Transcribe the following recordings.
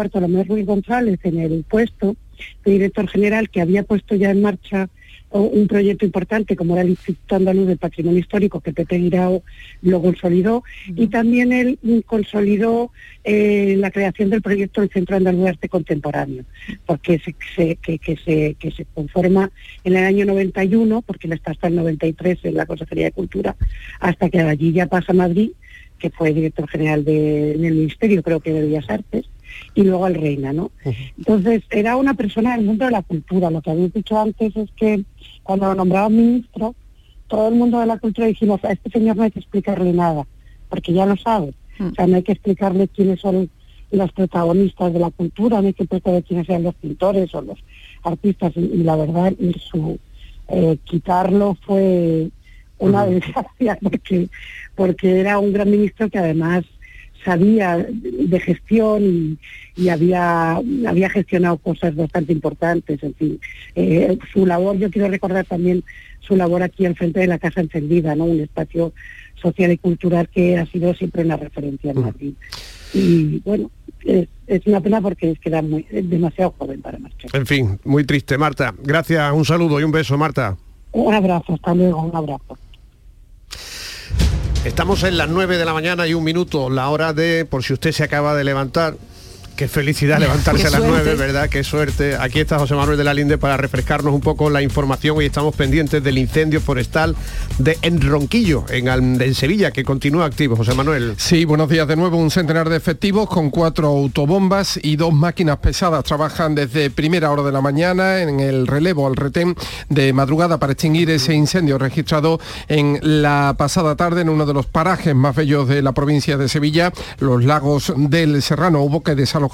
Bartolomé Ruiz González en el puesto de director general que había puesto ya en marcha un proyecto importante como era el Instituto Andaluz de Patrimonio Histórico que Pepe Guirao lo consolidó. Y también él consolidó eh, la creación del proyecto del Centro Andaluz de Arte Contemporáneo, porque se, que, se, que se conforma en el año 91, porque él está hasta el 93 en la Consejería de Cultura, hasta que allí ya pasa a Madrid, que fue director general de, del Ministerio, creo que de Bellas Artes, y luego al Reina, ¿no? Entonces, era una persona del mundo de la cultura. Lo que habéis dicho antes es que cuando lo nombraban ministro, todo el mundo de la cultura dijimos, a este señor no hay que explicarle nada, porque ya lo sabe. Mm. O sea, no hay que explicarle quiénes son los protagonistas de la cultura, no hay que explicarle quiénes sean los pintores o los artistas. Y, la verdad, su eh, quitarlo fue una desgracia, porque, porque era un gran ministro que además sabía de gestión y, había, había gestionado cosas bastante importantes, en fin. Eh, su labor, yo quiero recordar también su labor aquí al frente de la Casa Encendida, ¿no? Un espacio social y cultural que ha sido siempre una referencia en Madrid. Y bueno, es, una pena porque es que era muy, demasiado joven para marchar. En fin, muy triste, Marta. Gracias, un saludo y un beso, Marta. Un abrazo, hasta luego, un abrazo. Estamos en las 9 de la mañana y un minuto, la hora de, por si usted se acaba de levantar, Qué felicidad levantarse a las 9, ¿verdad? Qué suerte. Aquí está José Manuel de la Linde para refrescarnos un poco la información. Hoy estamos pendientes del incendio forestal de Enronquillo, en, en Sevilla, que continúa activo. José Manuel. Sí, buenos días de nuevo. Un centenar de efectivos con cuatro autobombas y dos máquinas pesadas trabajan desde primera hora de la mañana en el relevo al retén de madrugada para extinguir ese incendio registrado en la pasada tarde en uno de los parajes más bellos de la provincia de Sevilla, los lagos del Serrano. Hubo que desalojar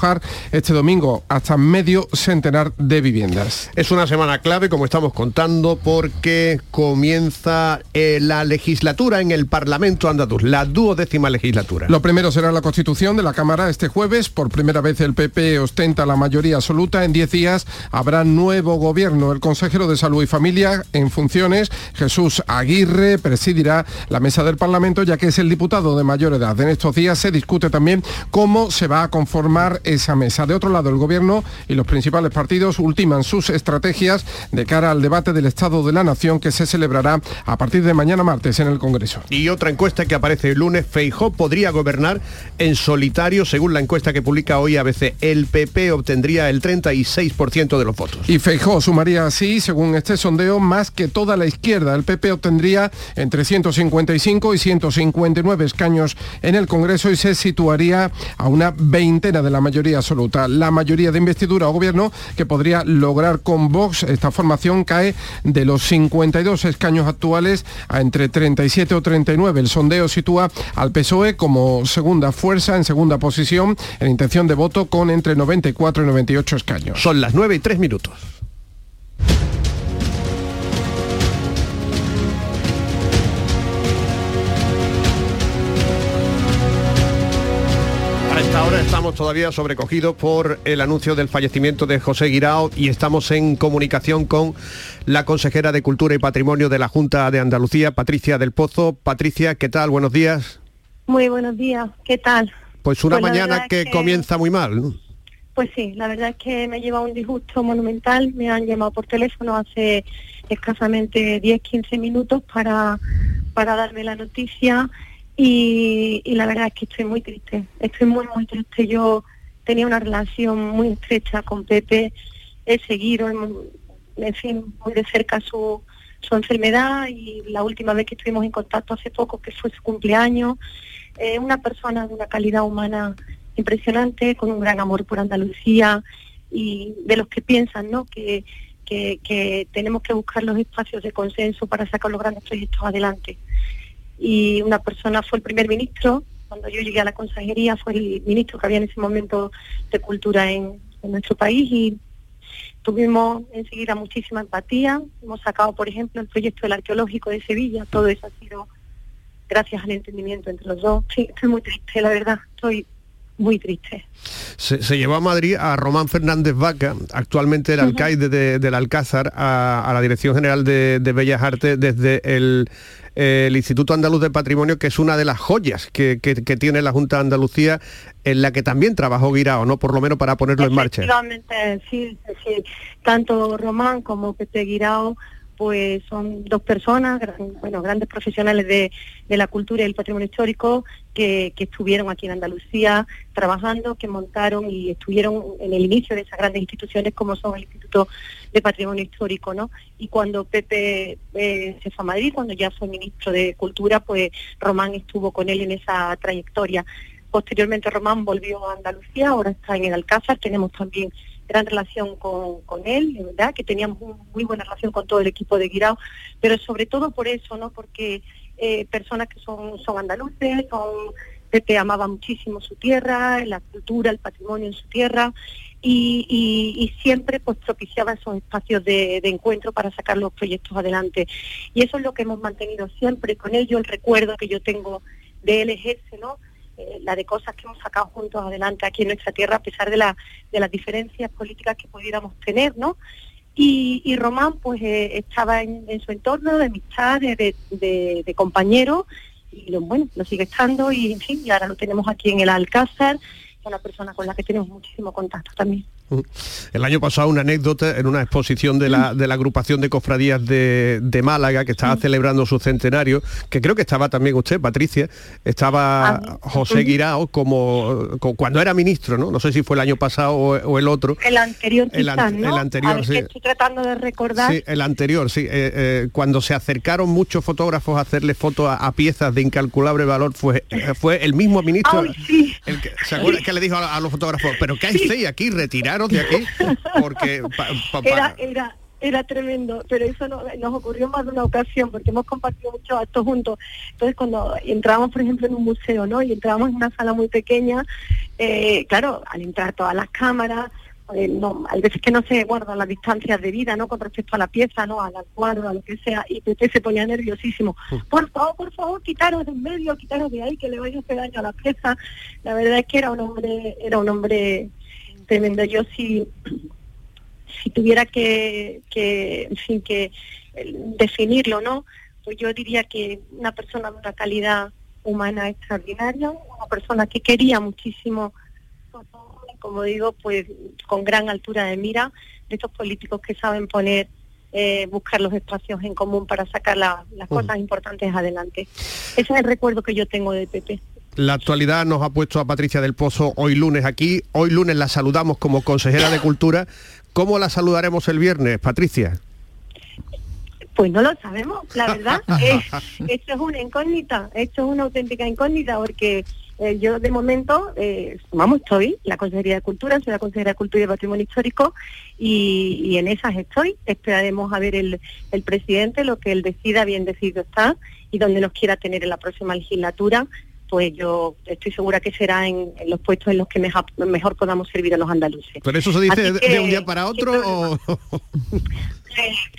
este domingo hasta medio centenar de viviendas. Es una semana clave, como estamos contando, porque comienza eh, la legislatura en el Parlamento andaluz, la duodécima legislatura. Lo primero será la constitución de la Cámara este jueves. Por primera vez el PP ostenta la mayoría absoluta. En 10 días habrá nuevo gobierno. El consejero de Salud y Familia en funciones, Jesús Aguirre, presidirá la mesa del Parlamento, ya que es el diputado de mayor edad. En estos días se discute también cómo se va a conformar esa mesa. De otro lado, el Gobierno y los principales partidos ultiman sus estrategias de cara al debate del Estado de la Nación que se celebrará a partir de mañana martes en el Congreso. Y otra encuesta que aparece el lunes, Feijó podría gobernar en solitario, según la encuesta que publica hoy ABC. El PP obtendría el 36% de los votos. Y Feijó sumaría así, según este sondeo, más que toda la izquierda. El PP obtendría entre 155 y 159 escaños en el Congreso y se situaría a una veintena de la mayoría absoluta. La mayoría de investidura o gobierno que podría lograr con Vox esta formación cae de los 52 escaños actuales a entre 37 o 39. El sondeo sitúa al PSOE como segunda fuerza, en segunda posición, en intención de voto con entre 94 y 98 escaños. Son las 9 y 3 minutos. Estamos todavía sobrecogidos por el anuncio del fallecimiento de José Guirao y estamos en comunicación con la consejera de Cultura y Patrimonio de la Junta de Andalucía, Patricia del Pozo. Patricia, ¿qué tal? Buenos días. Muy buenos días, ¿qué tal? Pues una pues mañana que, comienza muy mal. Pues sí, la verdad es que me lleva un disgusto monumental. Me han llamado por teléfono hace escasamente 10-15 minutos para, para darme la noticia y, la verdad es que estoy muy triste, estoy muy, muy triste. Yo tenía una relación muy estrecha con Pepe, he seguido, en, fin, muy de cerca su, su enfermedad y la última vez que estuvimos en contacto hace poco, que fue su cumpleaños, eh, una persona de una calidad humana impresionante, con un gran amor por Andalucía y de los que piensan ¿no? que, que tenemos que buscar los espacios de consenso para sacar los grandes proyectos adelante y una persona fue el primer ministro, cuando yo llegué a la consejería fue el ministro que había en ese momento de cultura en, nuestro país y tuvimos enseguida muchísima empatía. Hemos sacado, por ejemplo, el proyecto del arqueológico de Sevilla, todo eso ha sido gracias al entendimiento entre los dos. Sí, estoy muy triste, la verdad, estoy muy triste. Se, llevó a Madrid a Román Fernández Vaca, actualmente el alcaide del Alcázar, a, la Dirección General de, Bellas Artes desde el, Instituto Andaluz de Patrimonio, que es una de las joyas que, tiene la Junta de Andalucía, en la que también trabajó Guirao, ¿no? Por lo menos para ponerlo en marcha. Sí, sí. Tanto Román como Pepe Guirao pues son dos personas, bueno, grandes profesionales de, la cultura y el patrimonio histórico que, estuvieron aquí en Andalucía trabajando, que montaron y estuvieron en el inicio de esas grandes instituciones como son el Instituto de Patrimonio Histórico, ¿no? Y cuando Pepe eh, se fue a Madrid, cuando ya fue ministro de Cultura, pues Román estuvo con él en esa trayectoria. Posteriormente Román volvió a Andalucía, ahora está en el Alcázar, tenemos también gran relación con, él, de verdad, que teníamos una muy buena relación con todo el equipo de Guirao, pero sobre todo por eso, ¿no? Porque eh, personas que son, son andaluces, son que amaba muchísimo su tierra, la cultura, el patrimonio en su tierra, y, siempre pues propiciaba esos espacios de, encuentro para sacar los proyectos adelante. Y eso es lo que hemos mantenido siempre con ello, el recuerdo que yo tengo de él es ¿no? Eh, la de cosas que hemos sacado juntos adelante aquí en nuestra tierra, a pesar de, la, de las diferencias políticas que pudiéramos tener, ¿no? Y, Román pues eh, estaba en, su entorno de amistad, de, de, de compañero, y lo, bueno, lo sigue estando, y en fin, y ahora lo tenemos aquí en el Alcázar, una persona con la que tenemos muchísimo contacto también. El año pasado una anécdota en una exposición de la, de la agrupación de cofradías de, Málaga que estaba celebrando su centenario, que creo que estaba también usted, Patricia, estaba ah, José Guirao como, cuando era ministro, ¿no? No sé si fue el año pasado o, el otro. El anterior el, anterior, sí. estoy tratando de recordar. Sí, el anterior, sí. Eh, eh, cuando se acercaron muchos fotógrafos a hacerle fotos a, piezas de incalculable valor, fue, eh, fue el mismo ministro el que, ¿se acuerda que le dijo a, los fotógrafos, pero qué hacéis aquí? Retirar de aquí porque era, era, era tremendo, pero eso nos ocurrió más de una ocasión porque hemos compartido muchos actos juntos. Entonces cuando entramos, por ejemplo, en un museo, ¿no? Y entramos en una sala muy pequeña, eh, claro, al entrar todas las cámaras, eh, no, hay veces que no se guardan las distancias de vida, ¿no? Con respecto a la pieza, ¿no? Al cuadro, a lo que sea, y Pepe se ponía nerviosísimo. Mm. Por favor, por favor, quitaros de en medio, quitaros de ahí, que le vaya a hacer daño a la pieza. La verdad es que era un hombre, era un hombre tremendo. Yo si, si tuviera que, que, en fin, que eh, definirlo, ¿no? Pues yo diría que una persona de una calidad humana extraordinaria, una persona que quería muchísimo, como digo, pues con gran altura de mira, de estos políticos que saben poner eh, buscar los espacios en común para sacar las cosas importantes adelante. Ese es el recuerdo que yo tengo de Pepe. La actualidad nos ha puesto a Patricia del Pozo hoy lunes aquí. Hoy lunes la saludamos como consejera de Cultura. ¿Cómo la saludaremos el viernes, Patricia? Pues no lo sabemos, la verdad. esto es una incógnita, esto es una auténtica incógnita porque eh, yo de momento, eh, vamos, estoy la Consejería de Cultura, soy la Consejera de Cultura y Patrimonio Histórico y, en esas estoy. Esperaremos a ver el, el presidente, lo que él decida, bien decidido está y donde nos quiera tener en la próxima legislatura pues yo estoy segura que será en, los puestos en los que mejor, podamos servir a los andaluces. ¿Pero eso se dice de, un día para otro o...?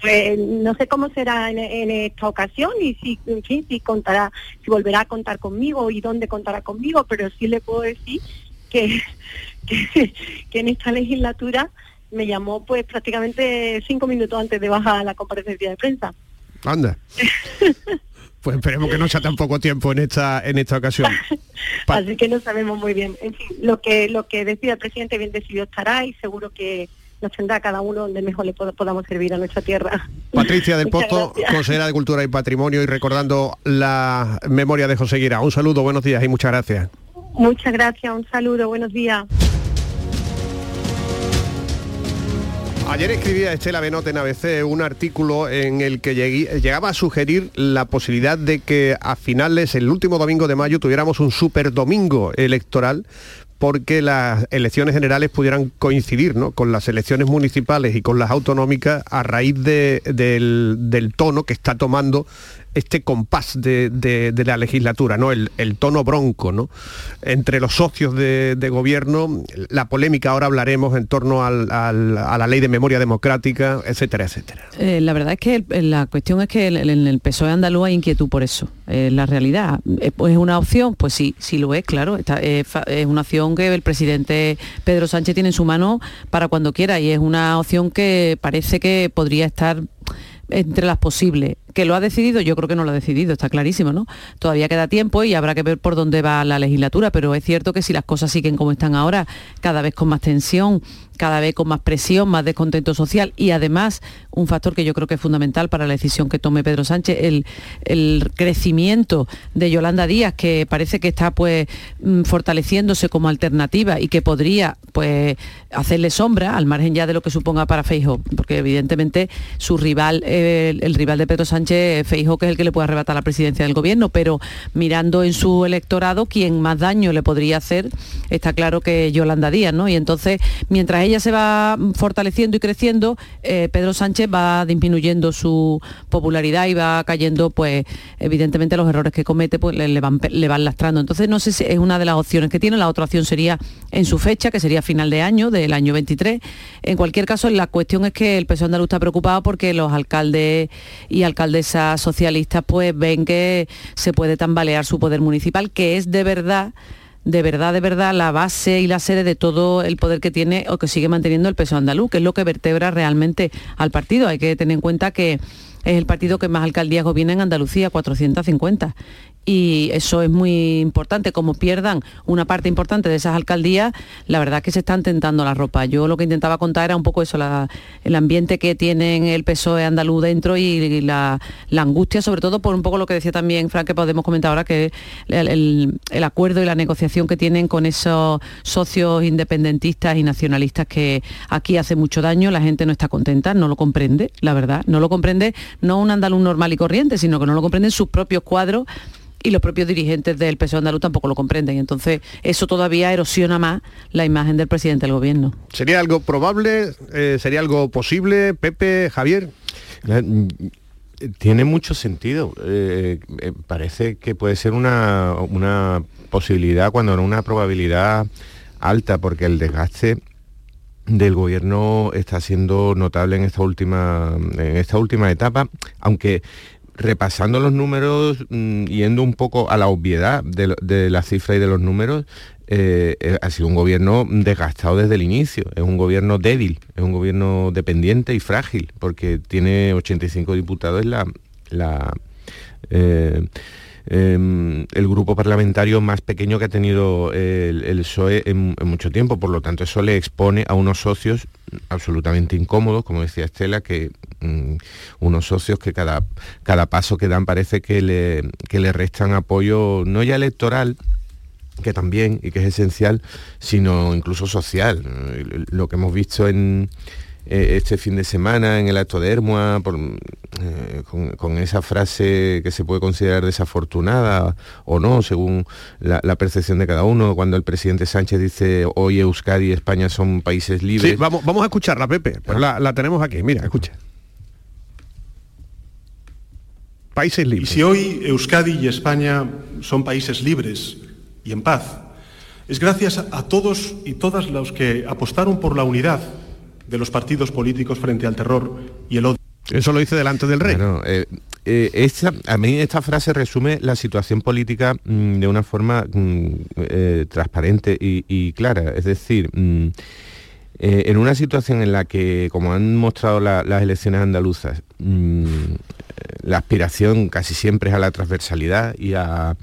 Pues, no sé cómo será en, esta ocasión y si, en fin, si contará, si volverá a contar conmigo y dónde contará conmigo, pero sí le puedo decir que, que, que en esta legislatura me llamó pues prácticamente cinco minutos antes de bajar a la comparecencia de prensa. Anda. Pues esperemos que no sea tan poco tiempo en esta en esta ocasión. Así que no sabemos muy bien. En fin, lo que lo que decida el presidente bien decidido estará y seguro que nos tendrá cada uno donde mejor le podamos servir a nuestra tierra. Patricia del Pozo, consejera de Cultura y Patrimonio y recordando la memoria de José Guira. Un saludo, buenos días y muchas gracias. Muchas gracias, un saludo, buenos días. Ayer escribía Estela Benote en ABC un artículo en el que llegaba a sugerir la posibilidad de que a finales, el último domingo de mayo, tuviéramos un super domingo electoral porque las elecciones generales pudieran coincidir con las elecciones municipales y con las autonómicas a raíz del, tono que está tomando este compás de, la legislatura, ¿no? El, tono bronco, ¿no? Entre los socios de, gobierno, la polémica, ahora hablaremos en torno a la ley de memoria democrática, etcétera, etcétera. Eh, la verdad es que la cuestión es que en el, PSOE andaluz hay inquietud por eso. Eh, la realidad, ¿es una opción? Pues sí, sí lo es, claro. es una opción que el presidente Pedro Sánchez tiene en su mano para cuando quiera y es una opción que parece que podría estar entre las posibles. ¿Que lo ha decidido? Yo creo que no lo ha decidido, está clarísimo, ¿no? Todavía queda tiempo y habrá que ver por dónde va la legislatura, pero es cierto que si las cosas siguen como están ahora, cada vez con más tensión, cada vez con más presión, más descontento social y además un factor que yo creo que es fundamental para la decisión que tome Pedro Sánchez, el, el crecimiento de Yolanda Díaz, que parece que está pues mm, fortaleciéndose como alternativa y que podría pues hacerle sombra al margen ya de lo que suponga para Feijóo, porque evidentemente su rival, el, rival de Pedro Sánchez, Feijóo, que es el que le puede arrebatar la presidencia del gobierno, pero mirando en su electorado, quien más daño le podría hacer, está claro que Yolanda Díaz, ¿no? Y entonces, mientras ella se va fortaleciendo y creciendo, eh, Pedro Sánchez va disminuyendo su popularidad y va cayendo, pues, evidentemente los errores que comete pues, le, van, le lastrando. Entonces, no sé si es una de las opciones que tiene. La otra opción sería en su fecha, que sería final de año, del año 23. En cualquier caso, la cuestión es que el PSOE andaluz está preocupado porque los alcaldes y alcaldesas socialistas pues ven que se puede tambalear su poder municipal, que es de verdad de verdad, de verdad, la base y la sede de todo el poder que tiene o que sigue manteniendo el peso andaluz, que es lo que vertebra realmente al partido. Hay que tener en cuenta que es el partido que más alcaldías gobierna en Andalucía, 450 y eso es muy importante. Como pierdan una parte importante de esas alcaldías, la verdad que se están tentando la ropa. Yo lo que intentaba contar era un poco eso, el ambiente que tienen el PSOE andaluz dentro y, la, angustia, sobre todo por un poco lo que decía también Frank, que podemos comentar ahora, que el, el, acuerdo y la negociación que tienen con esos socios independentistas y nacionalistas que aquí hace mucho daño, la gente no está contenta, no lo comprende, la verdad, no lo comprende no un andaluz normal y corriente, sino que no lo comprenden sus propios cuadros y los propios dirigentes del PSOE andaluz tampoco lo comprenden. Entonces, eso todavía erosiona más la imagen del presidente del gobierno. ¿Sería algo probable? Eh, ¿Sería algo posible? Pepe, Javier. Mm, tiene mucho sentido. Eh, eh, parece que puede ser una, una posibilidad cuando no una probabilidad alta, porque el desgaste del gobierno está siendo notable en esta última en esta última etapa, aunque repasando los números, mm, yendo un poco a la obviedad de, la cifra y de los números, eh, eh, ha sido un gobierno desgastado desde el inicio, es un gobierno débil, es un gobierno dependiente y frágil, porque tiene 85 diputados la, la eh, em, el grupo parlamentario más pequeño que ha tenido el, PSOE en, mucho tiempo, por lo tanto eso le expone a unos socios absolutamente incómodos, como decía Estela, que Mm, unos socios que cada, cada paso que dan parece que le, que le restan apoyo, no ya electoral, que también y que es esencial, sino incluso social. Lo que hemos visto en eh, este fin de semana en el acto de Hermoa, eh, con, esa frase que se puede considerar desafortunada o no, según la, percepción de cada uno, cuando el presidente Sánchez dice hoy Euskadi y España son países libres. Sí, vamos, vamos a escucharla, Pepe, pues la, la tenemos aquí, mira, escucha. países libres. Y si hoy Euskadi y España son países libres y en paz, es gracias a todos y todas los que apostaron por la unidad de los partidos políticos frente al terror y el odio. Eso lo dice delante del rey. Eh, eh, a mí esta frase resume la situación política mm, de una forma mm, eh, transparente y, clara. Es decir, mm, en una situación en la que, como han mostrado las elecciones andaluzas, la aspiración casi siempre es a la transversalidad y a,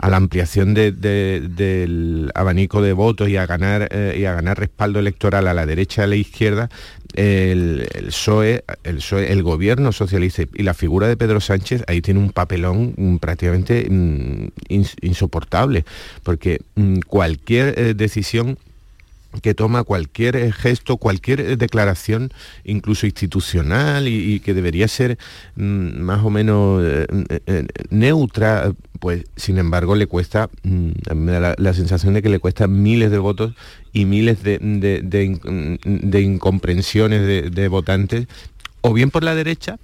la ampliación del abanico de votos y a ganar eh, y a ganar respaldo electoral a la derecha y a la izquierda, el, gobierno socialista y la figura de Pedro Sánchez ahí tiene un papelón mm, prácticamente mm, insoportable, porque mm, cualquier eh, decisión que toma cualquier eh, gesto, cualquier eh, declaración, incluso institucional, y, que debería ser mm, más o menos eh, neutra, pues sin embargo le cuesta, mm, me da la, sensación de que le cuesta miles de votos y miles de, de, incomprensiones de, votantes, o bien por la derecha,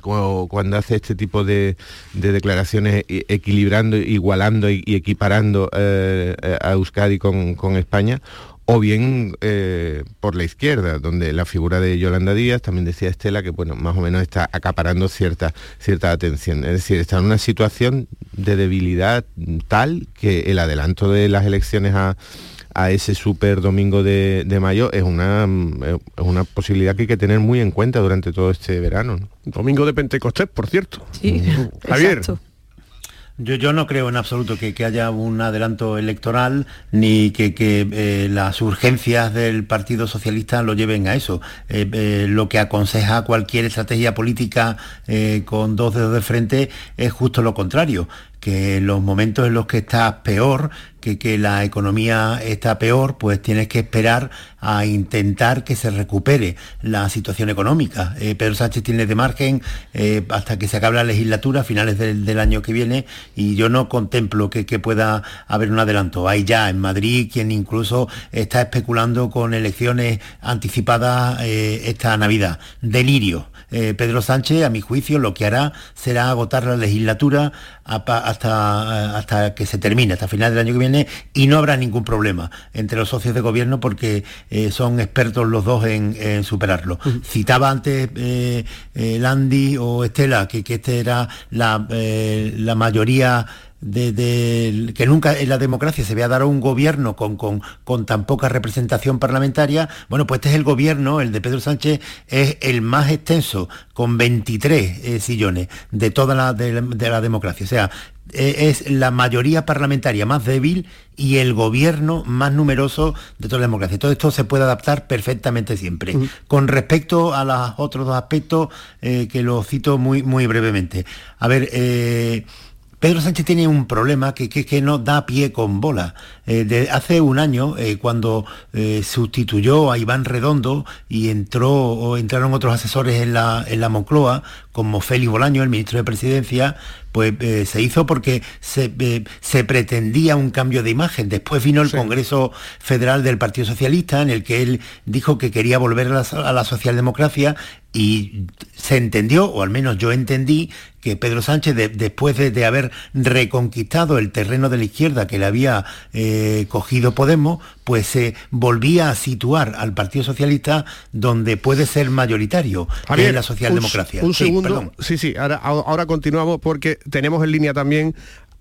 cuando hace este tipo de, declaraciones equilibrando, igualando y, equiparando eh, a Euskadi con, con España, o bien eh, por la izquierda, donde la figura de Yolanda Díaz, también decía Estela, que bueno, más o menos está acaparando cierta, cierta atención. Es decir, está en una situación de debilidad tal que el adelanto de las elecciones a, ese super domingo de, mayo es una, es una posibilidad que hay que tener muy en cuenta durante todo este verano. Domingo de Pentecostés, por cierto. Sí, Javier. Yo, no creo en absoluto que, haya un adelanto electoral ni que, eh, las urgencias del Partido Socialista lo lleven a eso. Eh, eh, lo que aconseja cualquier estrategia política con dos dedos de frente es justo lo contrario que en los momentos en los que estás peor, que, que, la economía está peor, pues tienes que esperar a intentar que se recupere la situación económica. Eh, Pedro Sánchez tiene de margen eh, hasta que se acabe la legislatura a finales del, año que viene y yo no contemplo que, pueda haber un adelanto. Hay ya en Madrid quien incluso está especulando con elecciones anticipadas eh, esta Navidad. Delirio. Pedro Sánchez, a mi juicio, lo que hará será agotar la legislatura hasta, hasta que se termine, hasta final del año que viene, y no habrá ningún problema entre los socios de gobierno porque eh, son expertos los dos en, superarlo. Citaba antes eh, eh, Landy o Estela que, que este era la, la mayoría de, que nunca en la democracia se vea dar a un gobierno con, con, con, tan poca representación parlamentaria, bueno, pues este es el gobierno, el de Pedro Sánchez, es el más extenso, con 23 eh, sillones de toda la, de, la democracia. O sea, e, es la mayoría parlamentaria más débil y el gobierno más numeroso de toda la democracia. Todo esto se puede adaptar perfectamente siempre. Con respecto a los otros dos aspectos eh, que lo cito muy, muy brevemente. A ver, eh, Pedro Sánchez tiene un problema que, que, no da pie con bola. Eh, hace un año, eh, cuando eh, sustituyó a Iván Redondo y entró o entraron otros asesores en la, en la Moncloa, como Félix Bolaño, el ministro de Presidencia, pues eh, se hizo porque eh, se, pretendía un cambio de imagen. Después vino el Congreso Federal del Partido Socialista, en el que él dijo que quería volver a la, socialdemocracia y se entendió, o al menos yo entendí, que Pedro Sánchez, después de, haber reconquistado el terreno de la izquierda que le había eh, cogido Podemos, pues se volvía a situar al Partido Socialista donde puede ser mayoritario en la socialdemocracia. Un, segundo, sí, sí, ahora, ahora continuamos porque tenemos en línea también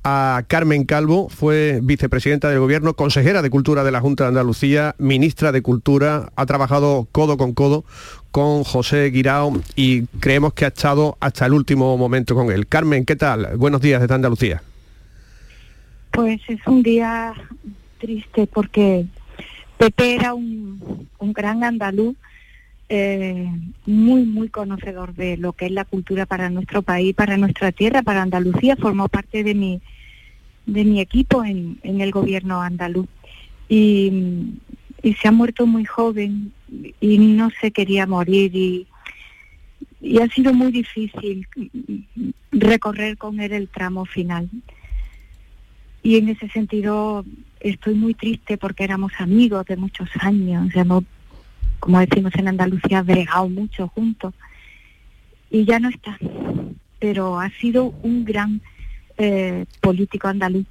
a Carmen Calvo, fue vicepresidenta del Gobierno, consejera de Cultura de la Junta de Andalucía, ministra de Cultura, ha trabajado codo con codo con José Guirao y creemos que ha estado hasta el último momento con él. Carmen, ¿qué tal? Buenos días desde Andalucía. Pues es un día triste porque Pepe era un, gran andaluz, eh, muy, muy conocedor de lo que es la cultura para nuestro país, para nuestra tierra, para Andalucía. Formó parte de mi, de mi equipo en, el gobierno andaluz. Y, se ha muerto muy joven y no se quería morir y, y ha sido muy difícil recorrer con él el tramo final. Y en ese sentido estoy muy triste porque éramos amigos de muchos años, hemos, como decimos en Andalucía, bregado mucho juntos. Y ya no está, pero ha sido un gran eh, político andaluz.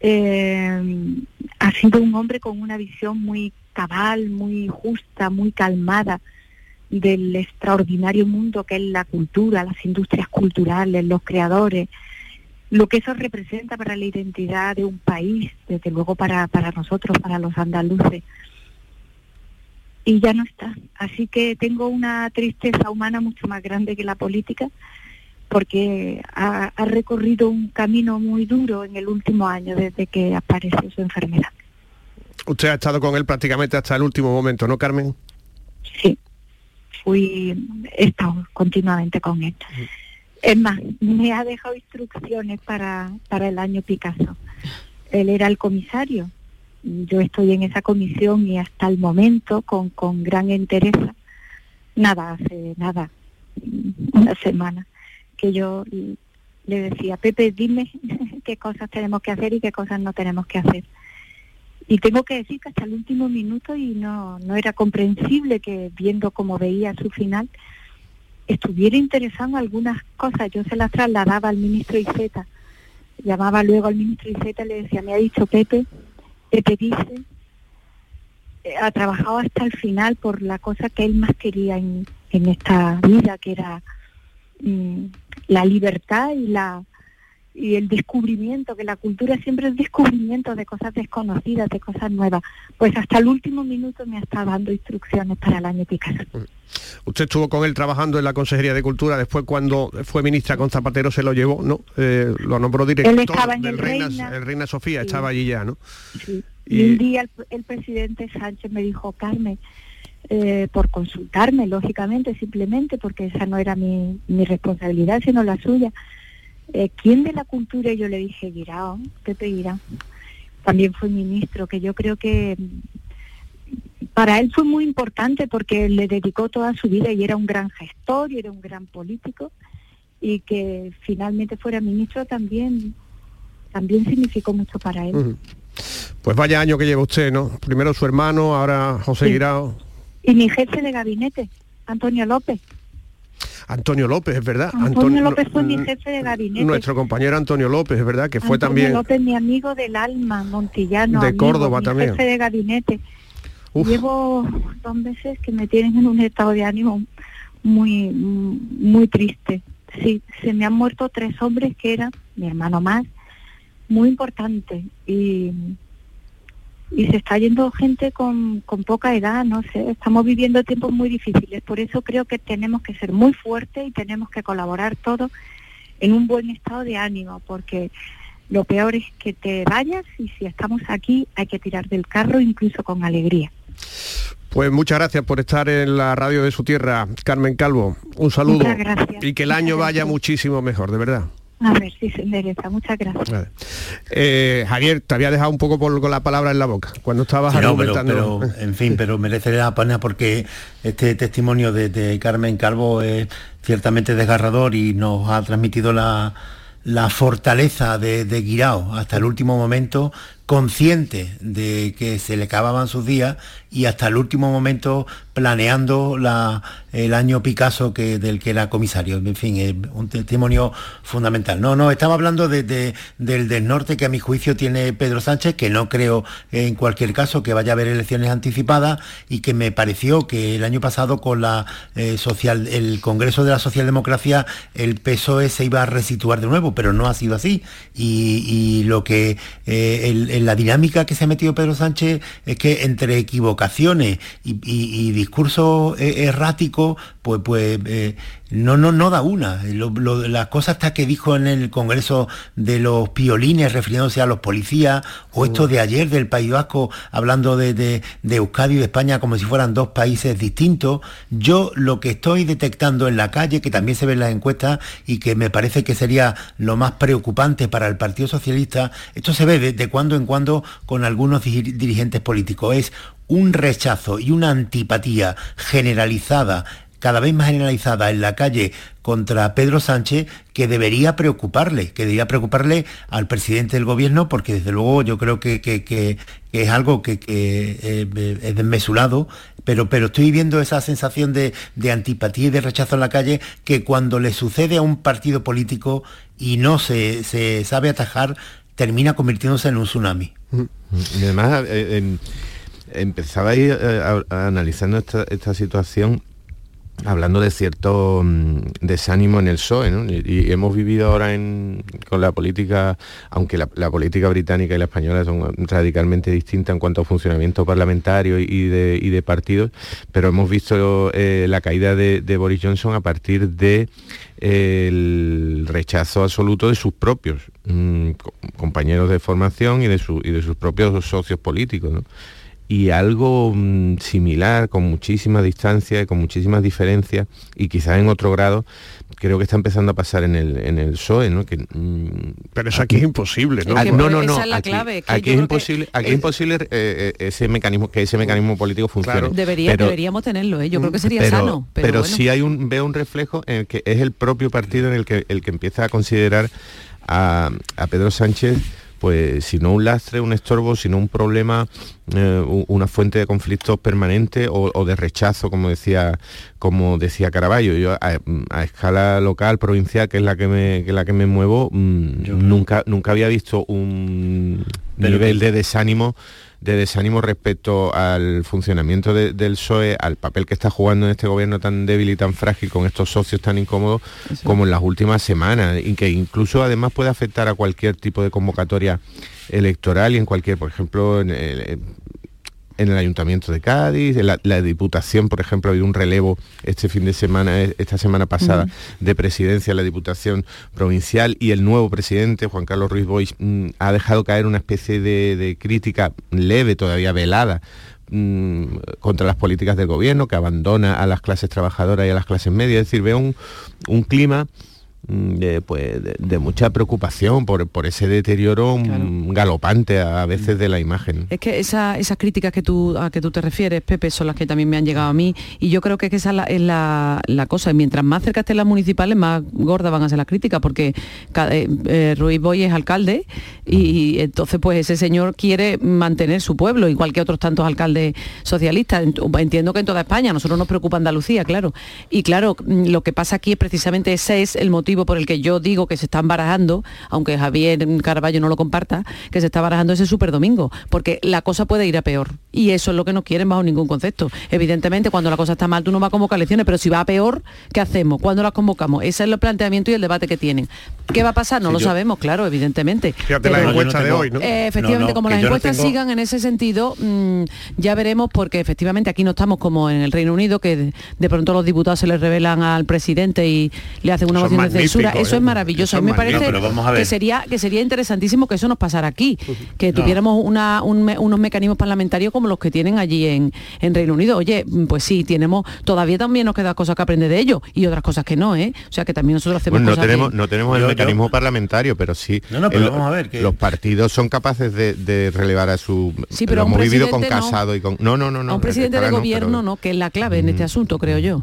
Eh, ha sido un hombre con una visión muy cabal, muy justa, muy calmada del extraordinario mundo que es la cultura, las industrias culturales, los creadores, lo que eso representa para la identidad de un país, desde luego para, para nosotros, para los andaluces. Y ya no está. Así que tengo una tristeza humana mucho más grande que la política, porque ha, recorrido un camino muy duro en el último año desde que apareció su enfermedad. Usted ha estado con él prácticamente hasta el último momento, ¿no, Carmen? Sí, fui, he estado continuamente con él. Es más, me ha dejado instrucciones para, para el año Picasso. Él era el comisario. Yo estoy en esa comisión y hasta el momento, con, con gran interés, nada, hace nada, una semana, que yo le decía, Pepe, dime qué cosas tenemos que hacer y qué cosas no tenemos que hacer. Y tengo que decir que hasta el último minuto y no, no era comprensible que viendo cómo veía su final, estuviera interesado en algunas cosas, yo se las trasladaba al ministro Iceta, llamaba luego al ministro Iceta y le decía, me ha dicho Pepe, Pepe dice, eh, ha trabajado hasta el final por la cosa que él más quería en, en esta vida, que era mm, la libertad y la y el descubrimiento, que la cultura siempre es descubrimiento de cosas desconocidas, de cosas nuevas. Pues hasta el último minuto me ha estado dando instrucciones para el año Picasso. Usted estuvo con él trabajando en la Consejería de Cultura, después cuando fue ministra con Zapatero se lo llevó, ¿no? Eh, lo nombró director del el Reina, Reina. el Reina Sofía, estaba allí ya, ¿no? Sí. Y, un día el, el presidente Sánchez me dijo, Carmen, eh, por consultarme, lógicamente, simplemente, porque esa no era mi, mi responsabilidad, sino la suya. Eh, ¿Quién de la cultura? Yo le dije, Guirao, Pepe Guirao. También fue ministro, que yo creo que mm, para él fue muy importante porque le dedicó toda su vida y era un gran gestor y era un gran político y que finalmente fuera ministro también también significó mucho para él. Pues vaya año que lleva usted, ¿no? Primero su hermano, ahora José Sí. Guirao. Y mi jefe de gabinete, Antonio López. Antonio López, es verdad. Antonio López fue mi mm, jefe de gabinete. Nuestro compañero Antonio López, es verdad, que fue Antonio también... López, mi amigo del alma, montillano. De amigo, Córdoba mi también. jefe de gabinete. Uf. Llevo dos meses que me tienen en un estado de ánimo muy, muy triste. Sí, se me han muerto tres hombres que eran, mi hermano más, muy importante. Y, y se está yendo gente con, con poca edad, no sé, estamos viviendo tiempos muy difíciles. Por eso creo que tenemos que ser muy fuertes y tenemos que colaborar todos en un buen estado de ánimo, porque lo peor es que te vayas y si estamos aquí hay que tirar del carro incluso con alegría. Pues muchas gracias por estar en la radio de su tierra, Carmen Calvo. Un saludo. Muchas gracias. Y que el año vaya muchísimo mejor, de verdad. A ver si se endereza. Muchas gracias. Vale. Eh, Javier, te había dejado un poco por- con la palabra en la boca cuando estabas Sí, no, pero, en fin, pero merece la pena porque este testimonio de, de Carmen Calvo es ciertamente desgarrador y nos ha transmitido la, la fortaleza de, de Guirao hasta el último momento, consciente de que se le acababan sus días y hasta el último momento planeando la, el año Picasso que, del que era comisario. En fin, es un testimonio fundamental. No, no, estaba hablando de, de- del desnorte que a mi juicio tiene Pedro Sánchez, que no creo en cualquier caso que vaya a haber elecciones anticipadas y que me pareció que el año pasado con la eh, social, el Congreso de la Socialdemocracia el PSOE se iba a resituar de nuevo, pero no ha sido así. Y, y lo que eh, el- la dinámica que se ha metido Pedro Sánchez es que entre equivocaciones y, y- y discurso eh, errático, pues, pues eh, no, no, no da una. Lo- lo- la cosa hasta que dijo en el Congreso de los piolines refiriéndose a los policías, o esto de ayer del País Vasco hablando de, de, de Euskadi y de España como si fueran dos países distintos, yo lo que estoy detectando en la calle, que también se ve en las encuestas y que me parece que sería lo más preocupante para el Partido Socialista, esto se ve de, de cuando en cuando con algunos diri- dirigentes políticos, es un rechazo y una antipatía generalizada cada vez más generalizada en la calle contra Pedro Sánchez que debería preocuparle, que debería preocuparle al presidente del gobierno porque desde luego yo creo que, que- es algo que, eh, es desmesurado, pero, pero estoy viendo esa sensación de, de antipatía y de rechazo en la calle que cuando le sucede a un partido político y no se, se sabe atajar, termina convirtiéndose en un tsunami. Y además, eh, eh, a- a- analizando esta, esta situación hablando de cierto mm, desánimo en el PSOE, ¿no? y, hemos vivido ahora con la política, aunque la, política británica y la española son radicalmente distintas en cuanto a funcionamiento parlamentario y, de, partidos, pero hemos visto eh, la caída de, Boris Johnson a partir de eh, el rechazo absoluto de sus propios mm, co- compañeros de formación y de, y de sus propios socios políticos. ¿no? Y algo mm, similar, con muchísima distancia y con muchísimas diferencias, y quizás en otro grado, creo que está empezando a pasar en el, en el PSOE, ¿no? Que, mm, Pero eso aquí es imposible, ¿no? Que no, no, esa no. es la aquí, clave, que aquí es imposible, aquí es es- imposible eh, eh, ese mecanismo, que ese mecanismo político funcione. Claro. Debería, Pero- deberíamos tenerlo, ¿eh? yo creo que sería pero, sano. Pero, pero bueno. sí hay un veo un reflejo en el que es el propio partido en el que el que empieza a considerar a, a Pedro Sánchez pues si no un lastre, un estorbo, sino un problema, eh, una fuente de conflictos permanente o, de rechazo, como decía, como decía Caraballo. Yo a, escala local, provincial, que es la que me, la que me muevo, mm, nunca, nunca había visto un nivel de desánimo de desánimo respecto al funcionamiento del PSOE, al papel que está jugando en este gobierno tan débil y tan frágil con estos socios tan incómodos como en las últimas semanas y que incluso además puede afectar a cualquier tipo de convocatoria electoral y en cualquier, por ejemplo, en, en el Ayuntamiento de Cádiz, en la, Diputación, por ejemplo, ha habido un relevo este fin de semana, esta semana pasada, de presidencia en la Diputación Provincial y el nuevo presidente, Juan Carlos Ruiz Boix, mm, ha dejado caer una especie de, crítica leve, todavía velada, mm, contra las políticas del gobierno, que abandona a las clases trabajadoras y a las clases medias. Es decir, veo un, un clima de, pues, de, mucha preocupación por, por ese deterioro galopante a veces de la imagen. Es que esa, esas críticas que tú, a que tú te refieres, Pepe, son las que también me han llegado a mí y yo creo que, esa es la, la, cosa. Y mientras más cerca estén las municipales, más gordas van a ser las críticas, porque eh, eh, Ruiz Boy es alcalde y, entonces pues ese señor quiere mantener su pueblo, igual que otros tantos alcaldes socialistas. Entiendo que en toda España, nosotros nos preocupa Andalucía, claro. Y claro, mm, lo que pasa aquí es precisamente ese es el motivo por el que yo digo que se están barajando, aunque Javier Caraballo no lo comparta, que se está barajando ese super domingo, porque la cosa puede ir a peor. Y eso es lo que no quieren bajo ningún concepto. Evidentemente, cuando la cosa está mal, tú no vas a convocar elecciones, pero si va a peor, ¿qué hacemos? ¿Cuándo las convocamos? Ese es el planteamiento y el debate que tienen. ¿Qué va a pasar? No lo sabemos, claro, evidentemente. Fíjate la encuesta de hoy, ¿no? Eh, efectivamente, como las encuestas sigan en ese sentido, mm, ya veremos, porque efectivamente aquí no estamos como en el Reino Unido, que de, pronto los diputados se les revelan al presidente y le hacen una moción de censura. Eso es ¿eh? maravilloso. a mí me parece que sería que sería interesantísimo que eso nos pasara aquí, que tuviéramos unos mecanismos parlamentarios como los que tienen allí en, Reino Unido. Oye, pues sí, tenemos, todavía también nos queda cosas que aprender de ellos y otras cosas que no, ¿eh? O sea que también nosotros hacemos no tenemos, no tenemos el mecanismo parlamentario, pero sí. vamos a ver los partidos son capaces de, relevar a su sí, pero lo hemos vivido con Casado y con. No, no, no, no. A un presidente de gobierno, no, que es la clave en este asunto, creo yo.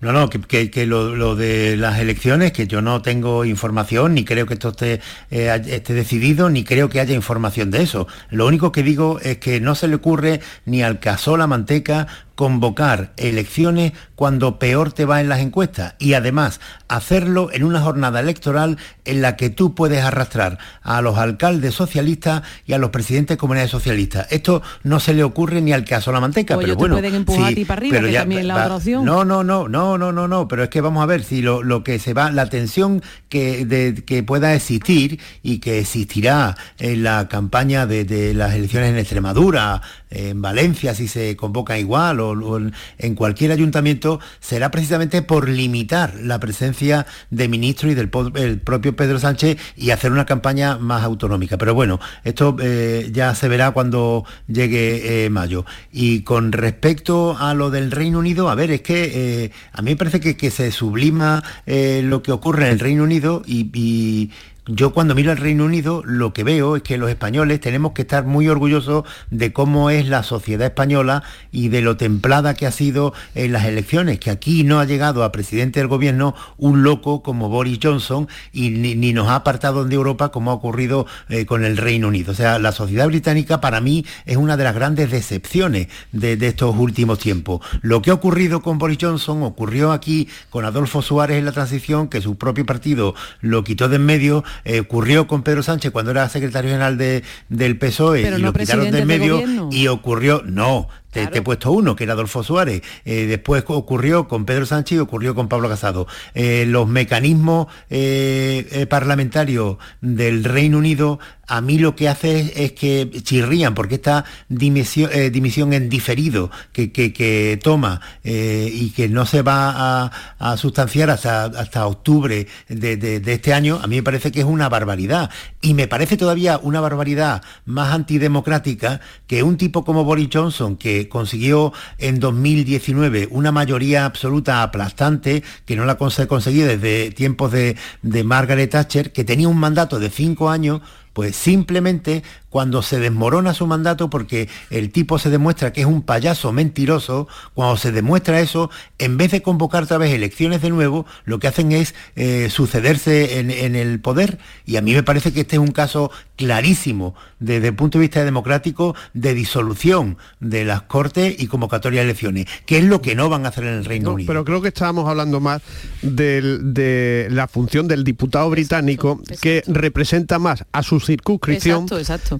No, no, que, lo, de las elecciones, que yo no tengo información, ni creo que esto esté, eh, esté decidido, ni creo que haya información de eso. Lo único que digo es que no se le ocurre ni al casola manteca convocar elecciones cuando peor te va en las encuestas y además hacerlo en una jornada electoral en la que tú puedes arrastrar a los alcaldes socialistas y a los presidentes de comunidades socialistas. Esto no se le ocurre ni al caso la manteca, pero bueno, pueden empujar ti para arriba, que también la otra opción. No, no, no, no, no, no, no, pero es que vamos a ver si lo, que se va, la tensión que, que pueda existir y que existirá en la campaña de, de las elecciones en Extremadura, en Valencia si se convoca igual o, en cualquier ayuntamiento será precisamente por limitar la presencia de ministros y del propio Pedro Sánchez y hacer una campaña más autonómica. Pero bueno, esto eh, ya se verá cuando llegue eh, mayo. Y con respecto a lo del Reino Unido, a ver, es que eh, a mí me parece que, que se sublima lo que ocurre en el Reino Unido y yo cuando miro al Reino Unido lo que veo es que los españoles tenemos que estar muy orgullosos de cómo es la sociedad española y de lo templada que ha sido en las elecciones, que aquí no ha llegado a presidente del gobierno un loco como Boris Johnson y ni, nos ha apartado de Europa como ha ocurrido eh, con el Reino Unido. O sea, la sociedad británica para mí es una de las grandes decepciones de, de estos últimos tiempos. Lo que ha ocurrido con Boris Johnson ocurrió aquí con Adolfo Suárez en la transición, que su propio partido lo quitó de en medio eh, ocurrió con Pedro Sánchez cuando era secretario general de, del PSOE y lo quitaron de medio y ocurrió, no, te, he puesto uno, que era Adolfo Suárez. Eh, después ocurrió con Pedro Sánchez y ocurrió con Pablo Casado. Eh, los mecanismos eh, parlamentarios del Reino Unido a mí lo que hace es, que chirrían, porque esta dimisión, dimisión en diferido que, toma y que no se va a, sustanciar hasta, hasta octubre de, de, este año, a mí me parece que es una barbaridad. Y me parece todavía una barbaridad más antidemocrática que un tipo como Boris Johnson, que consiguió en 2019 una mayoría absoluta aplastante, que no la ha conseguido desde tiempos de Margaret Thatcher, que tenía un mandato de cinco años, pues simplemente cuando se desmorona su mandato porque el tipo se demuestra que es un payaso mentiroso, cuando se demuestra eso, en vez de convocar otra vez elecciones de nuevo, lo que hacen es eh, sucederse en, el poder. Y a mí me parece que este es un caso clarísimo desde el punto de vista democrático de disolución de las Cortes y convocatoria de elecciones, que es lo que no van a hacer en el Reino Unido. Pero creo que estábamos hablando más de la función del diputado británico que representa más a su circunscripción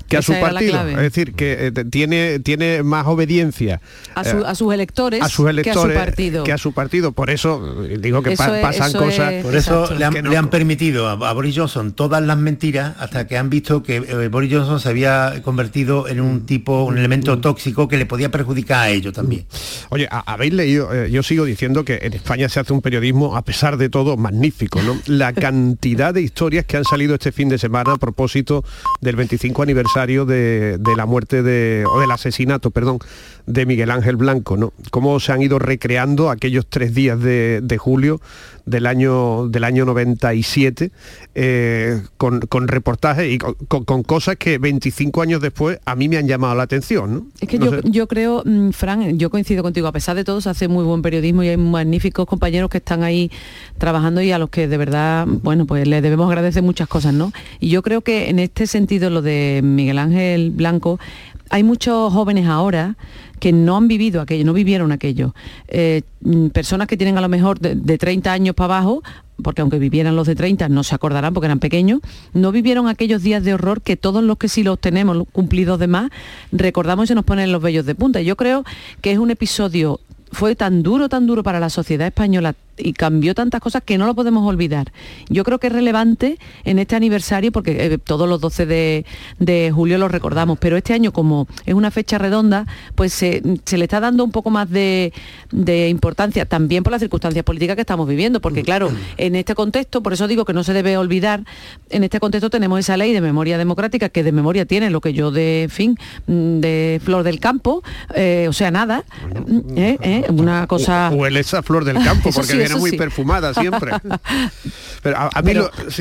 que a su partido. Es decir, que eh, tiene, tiene más obediencia a, eh, sus electores, a sus electores que a su partido. Que a su partido. Por eso eh, digo que pasan cosas. por eso le han, permitido a, Boris Johnson todas las mentiras hasta que han visto que Boris Johnson se había convertido en un tipo, un elemento tóxico que le podía perjudicar a ellos también. Oye, habéis leído, yo sigo diciendo que en España se hace un periodismo, a pesar de todo, magnífico, ¿no? La cantidad de historias que han salido este fin de semana a propósito del 25 aniversario de, la muerte de, o del asesinato, perdón, de Miguel Ángel Blanco, ¿no? Cómo se han ido recreando aquellos tres días de, julio del año, del año 97 eh, con, reportajes y con, cosas que 25 años después a mí me han llamado la atención. ¿no? Es que yo, yo, creo, mm, Fran, yo coincido contigo, a pesar de todo se hace muy buen periodismo y hay magníficos compañeros que están ahí trabajando y a los que de verdad, bueno, pues les debemos agradecer muchas cosas, ¿no? Y yo creo que en este sentido lo de Miguel Ángel Blanco, hay muchos jóvenes ahora que no han vivido aquello, no vivieron aquello. Eh, mm, personas que tienen a lo mejor de, 30 años para abajo, porque aunque vivieran los de 30 no se acordarán porque eran pequeños, no vivieron aquellos días de horror que todos los que sí los tenemos cumplidos de más, recordamos y se nos ponen los vellos de punta. Yo creo que es un episodio fue tan duro, tan duro para la sociedad española y cambió tantas cosas que no lo podemos olvidar. Yo creo que es relevante en este aniversario, porque eh, todos los 12 de, julio lo recordamos, pero este año como es una fecha redonda, pues se, le está dando un poco más de, importancia, también por las circunstancias políticas que estamos viviendo, porque claro, en este contexto, por eso digo que no se debe olvidar, en este contexto tenemos esa ley de memoria democrática, que de memoria tiene lo que yo de fin, mm, de flor del campo, eh, o sea, nada, ¿eh? una cosa... O, esa flor del campo, porque muy perfumada siempre. pero, a, mí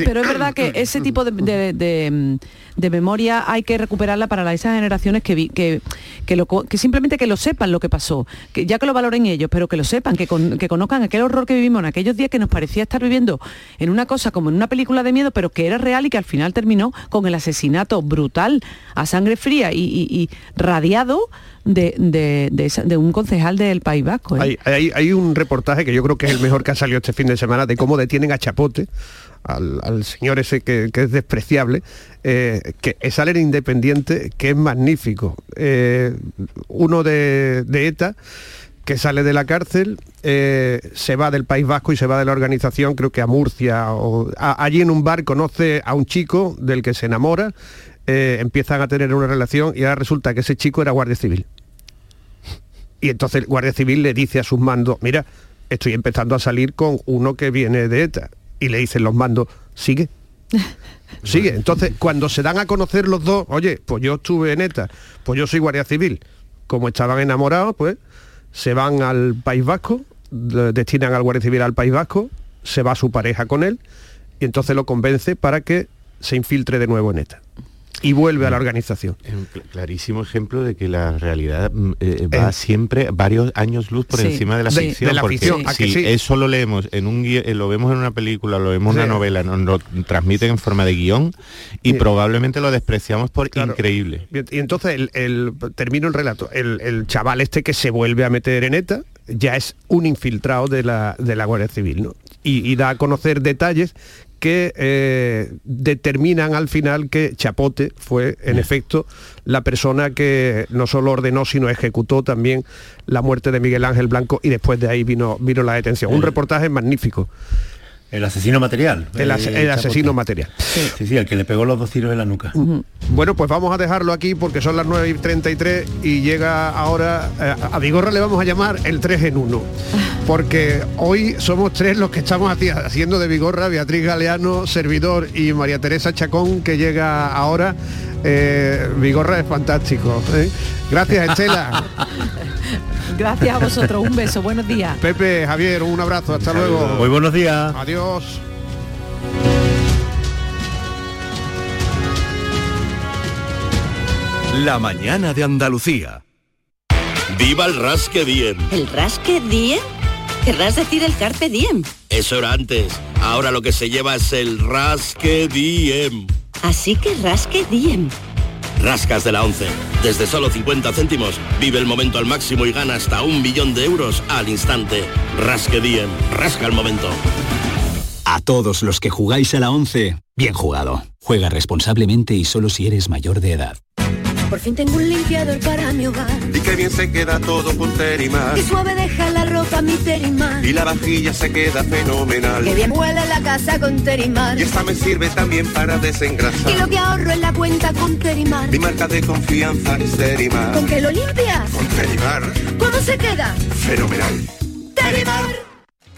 pero, es verdad que ese tipo de, memoria hay que recuperarla para esas generaciones que, que, que, simplemente que lo sepan lo que pasó, que ya que lo valoren ellos, pero que lo sepan, que, que conozcan aquel horror que vivimos en aquellos días que nos parecía estar viviendo en una cosa como en una película de miedo, pero que era real y que al final terminó con el asesinato brutal a sangre fría y radiado de, un concejal del País Vasco. ¿eh? Hay, un reportaje que yo creo que es el mejor que ha salido este fin de semana de cómo detienen a Chapote, al, señor ese que, es despreciable, eh, que es al independiente, que es magnífico. Eh, uno de, ETA que sale de la cárcel, se va del País Vasco y se va de la organización, creo que a Murcia, o allí en un bar conoce a un chico del que se enamora, empiezan a tener una relación y ahora resulta que ese chico era guardia civil. Y entonces el Guardia Civil le dice a sus mandos, mira, estoy empezando a salir con uno que viene de ETA. Y le dicen los mandos, sigue. Sigue. Entonces, cuando se dan a conocer los dos, oye, pues yo estuve en ETA, pues yo soy Guardia Civil. Como estaban enamorados, pues se van al País Vasco, destinan al Guardia Civil al País Vasco, se va su pareja con él y entonces lo convence para que se infiltre de nuevo en ETA y vuelve a la organización. Es un clarísimo ejemplo de que la realidad mm, eh, va siempre varios años luz por encima de la ficción. la porque si eso lo leemos en un eh, lo vemos en una película, lo vemos en una novela, nos lo transmiten en forma de guion y probablemente lo despreciamos por increíble. Y entonces el, termino el relato. El, chaval este que se vuelve a meter en ETA ya es un infiltrado de la, de la Guardia Civil, ¿no? y, da a conocer detalles que eh, determinan al final que Chapote fue, en efecto, la persona que no solo ordenó, sino ejecutó también la muerte de Miguel Ángel Blanco y después de ahí vino, vino la detención. Un reportaje magnífico. El asesino material. El, asesino material. Sí. sí, el que le pegó los dos tiros en la nuca. Bueno, pues vamos a dejarlo aquí porque son las 9 y 33 y llega ahora, eh, a Vigorra le vamos a llamar el 3 en 1. Porque hoy somos tres los que estamos haciendo de Vigorra, Beatriz Galeano, servidor y María Teresa Chacón que llega ahora. Eh, Vigorra es fantástico. Gracias, Estela. Gracias a vosotros, un beso, buenos días. Pepe, Javier, un abrazo, hasta luego. Muy buenos días. Adiós. La mañana de Andalucía. ¡Viva el Rasque Diem! ¿El Rasque Diem? ¿Querrás decir el Carpe Diem? Eso era antes. Ahora lo que se lleva es el Rasque Diem. Así que Rasque Diem. Rascas de la 11. Desde solo 50 céntimos, vive el momento al máximo y gana hasta un billón de euros al instante. Rasque Diem. Rasca el momento. A todos los que jugáis a la 11, bien jugado. Juega responsablemente y solo si eres mayor de edad. Por fin tengo un limpiador para mi hogar. Y qué bien se queda todo con Terimar. Qué suave deja la ropa mi Terimar. Y la vajilla se queda fenomenal. Qué bien huele la casa con Terimar. Y esta me sirve también para desengrasar. Y lo que ahorro en la cuenta con Terimar. Mi marca de confianza es Terimar. ¿Con qué lo limpias? Con Terimar. ¿Cómo se queda? Fenomenal. Terimar.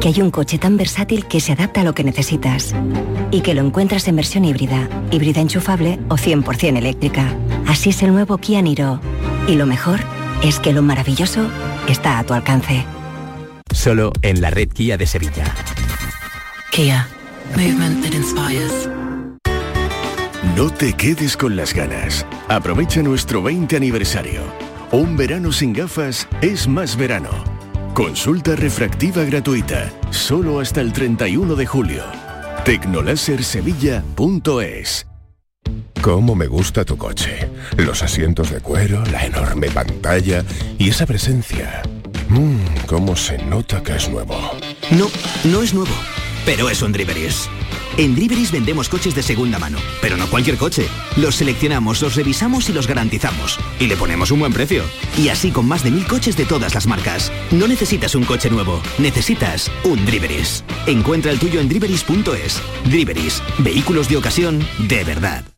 Que hay un coche tan versátil que se adapta a lo que necesitas y que lo encuentras en versión híbrida, híbrida enchufable o 100% eléctrica. Así es el nuevo Kia Niro. Y lo mejor es que lo maravilloso está a tu alcance. Solo en la red Kia de Sevilla. Kia. Movement that inspires. No te quedes con las ganas. Aprovecha nuestro 20 aniversario. Un verano sin gafas es más verano. Consulta refractiva gratuita, solo hasta el 31 de julio. Tecnolasersevilla.es Cómo me gusta tu coche. Los asientos de cuero, la enorme pantalla y esa presencia. Mmm, cómo se nota que es nuevo. No, no es nuevo, pero es un Driveris. En Driveris vendemos coches de segunda mano, pero no cualquier coche. Los seleccionamos, los revisamos y los garantizamos. Y le ponemos un buen precio. Y así con más de mil coches de todas las marcas. No necesitas un coche nuevo, necesitas un Driveris. Encuentra el tuyo en driveris.es. Driveris, vehículos de ocasión de verdad.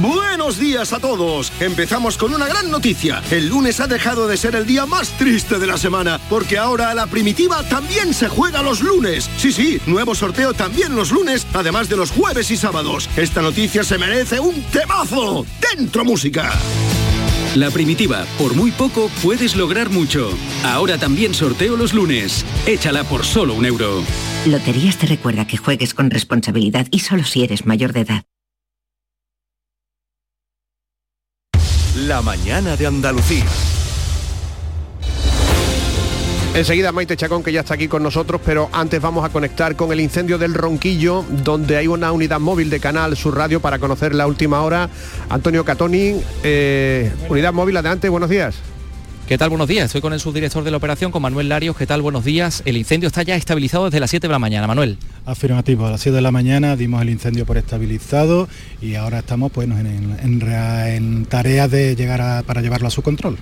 Buenos días a todos. Empezamos con una gran noticia. El lunes ha dejado de ser el día más triste de la semana, porque ahora la primitiva también se juega los lunes. Sí, sí, nuevo sorteo también los lunes, además de los jueves y sábados. Esta noticia se merece un temazo. Dentro música. La primitiva, por muy poco puedes lograr mucho. Ahora también sorteo los lunes. Échala por solo un euro. Loterías te recuerda que juegues con responsabilidad y solo si eres mayor de edad. La mañana de Andalucía. Enseguida Maite Chacón, que ya está aquí con nosotros, pero antes vamos a conectar con el incendio del Ronquillo, donde hay una unidad móvil de Canal Sur Radio para conocer la última hora. Antonio Catoni, eh, unidad móvil, adelante, buenos días. ¿Qué tal? Buenos días. Estoy con el subdirector de la operación, con Manuel Larios. ¿Qué tal? Buenos días. El incendio está ya estabilizado desde las 7 de la mañana, Manuel. Afirmativo, a las 7 de la mañana dimos el incendio por estabilizado y ahora estamos pues, en, en, en tareas de llegar a, para llevarlo a su control.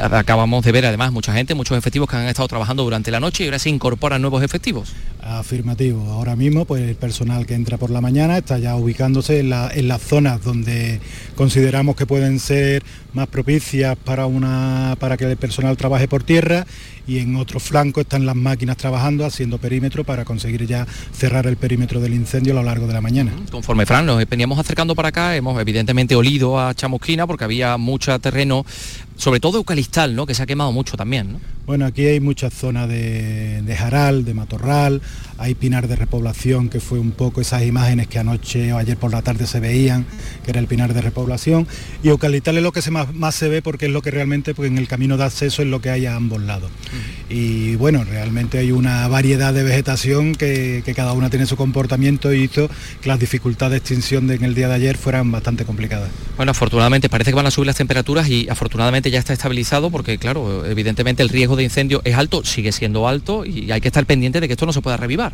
Acabamos de ver además mucha gente, muchos efectivos que han estado trabajando durante la noche y ahora se incorporan nuevos efectivos. Afirmativo, ahora mismo pues el personal que entra por la mañana está ya ubicándose en, la, en las zonas donde consideramos que pueden ser más propicias para, una, para que el personal trabaje por tierra y en otro flanco están las máquinas trabajando haciendo perímetro para conseguir ya cerrar el perímetro del incendio a lo largo de la mañana. Conforme Fran nos veníamos acercando para acá, hemos evidentemente olido a Chamusquina porque había mucho terreno, sobre todo eucalistal, ¿no? que se ha quemado mucho también. ¿no? Bueno, aquí hay muchas zonas de, de, jaral, de matorral, hay pinar de repoblación, que fue un poco esas imágenes que anoche o ayer por la tarde se veían, que era el pinar de repoblación, y eucalistal es lo que se más, más, se ve porque es lo que realmente, porque en el camino de acceso es lo que hay a ambos lados. Uh -huh. Y bueno, realmente hay una variedad de vegetación que, que, cada una tiene su comportamiento y hizo que las dificultades de extinción de, en el día de ayer fueran bastante complicadas. Bueno, afortunadamente parece que van a subir las temperaturas y afortunadamente ya está estabilizado porque, claro, evidentemente el riesgo de incendio es alto, sigue siendo alto y hay que estar pendiente de que esto no se pueda revivar.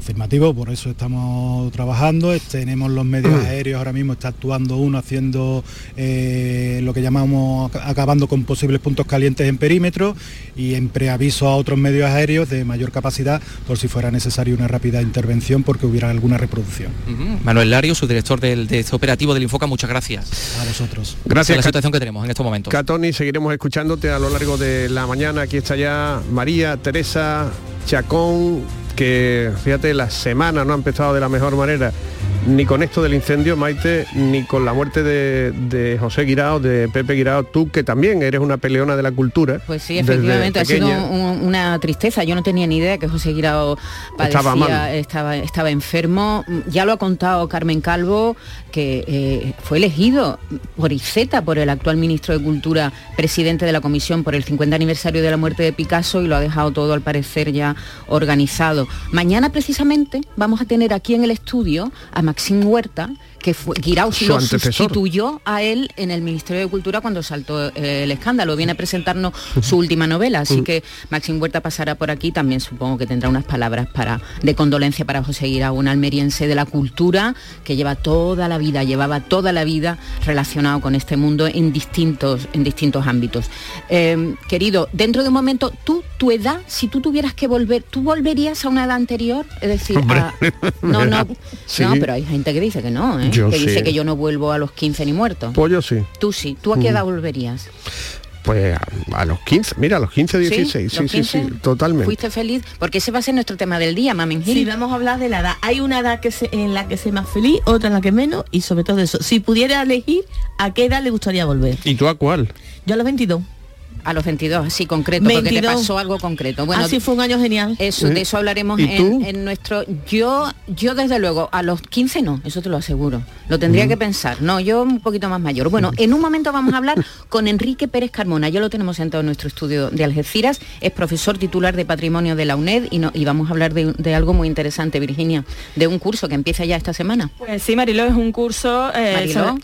Afirmativo, por eso estamos trabajando, tenemos los medios aéreos, ahora mismo está actuando uno haciendo eh, lo que llamamos acabando con posibles puntos calientes en perímetro y en preaviso a otros medios aéreos de mayor capacidad por si fuera necesaria una rápida intervención porque hubiera alguna reproducción. Uh -huh. Manuel Lario, su director del, de este operativo del Infoca, muchas gracias. A vosotros. Gracias. la situación que tenemos en estos momentos. Catoni, seguiremos escuchándote a lo largo de la mañana. Aquí está ya María, Teresa, Chacón, que fíjate, la semana no ha empezado de la mejor manera, ni con esto del incendio, Maite, ni con la muerte de, de José Guirao, de Pepe Guirao, tú que también eres una peleona de la cultura. Pues sí, efectivamente, ha sido un, una tristeza. Yo no tenía ni idea que José Guirao padecía, estaba, mal. estaba, estaba enfermo. Ya lo ha contado Carmen Calvo, que eh, fue elegido por ICETA, por el actual ministro de Cultura, presidente de la comisión por el 50 aniversario de la muerte de Picasso y lo ha dejado todo al parecer ya organizado. Mañana precisamente vamos a tener aquí en el estudio a Maxim Huerta, que fue Guirao Su lo sustituyó a él en el Ministerio de Cultura cuando saltó eh, el escándalo. Viene a presentarnos su última novela, así que Maxim Huerta pasará por aquí. También supongo que tendrá unas palabras para, de condolencia para José Guirao, un almeriense de la cultura que lleva toda la vida, llevaba toda la vida relacionado con este mundo en distintos, en distintos ámbitos. Eh, querido, dentro de un momento, tú, tu edad, si tú tuvieras que volver, ¿tú volverías a una edad anterior? Es decir, a, no, no, Sí. no, pero hay gente que dice que no, ¿eh? Yo que dice que yo no vuelvo a los 15 ni muerto. Pues yo sí. Tú sí. ¿Tú a qué Mm. edad volverías? Pues a, a los 15, mira, a los 15, 16, sí, ¿Los sí, 15? sí, totalmente. ¿Fuiste feliz? Porque ese va a ser nuestro tema del día, Mamen. Sí, vamos a hablar de la edad. Hay una edad que se- en la que soy más feliz, otra en la que menos y sobre todo eso. Si pudiera elegir, ¿a qué edad le gustaría volver? ¿Y tú a cuál? Yo a los 22. A los 22, así concreto, porque te 22. pasó algo concreto. Bueno, Así fue un año genial. Eso, de eso hablaremos ¿Y tú? en, en nuestro. Yo, yo desde luego, a los 15 no, eso te lo aseguro. Lo tendría que pensar. No, yo un poquito más mayor. Bueno, en un momento vamos a hablar con Enrique Pérez Carmona. Ya lo tenemos sentado en nuestro estudio de Algeciras. Es profesor titular de patrimonio de la UNED y, no, y vamos a hablar de, de algo muy interesante, Virginia, de un curso que empieza ya esta semana. Pues sí, Mariló, es un curso... eh, Mariló.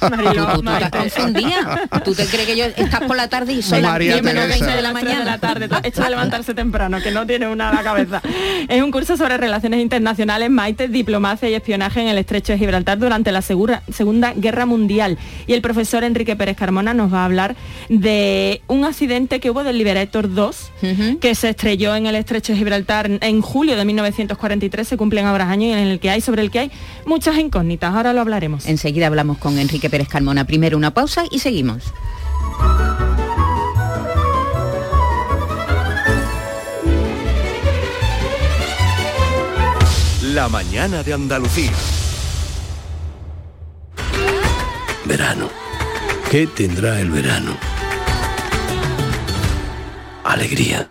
sobre- Mariló, Tú, tú estás Maite. confundida. ¿Tú te crees que yo estás por la tarde y son las María 10 menos Teresa. 20 de la Las mañana? de la tarde, esto de levantarse temprano, que no tiene una a la cabeza. Es un curso sobre relaciones internacionales, Maite, diplomacia y espionaje en el estrecho de Gibraltar durante la segura- Segunda Guerra Mundial. Y el profesor Enrique Pérez Carmona nos va a hablar de un accidente que hubo del Liberator 2, que se estrelló en el estrecho de Gibraltar en julio de 1943, se cumplen ahora años, y en el que hay, sobre el que hay muchas incógnitas. Ahora lo hablaremos. Enseguida hablamos con Enrique Pérez Carmona. Primero una pausa y seguimos. La mañana de Andalucía. Verano. ¿Qué tendrá el verano? Alegría.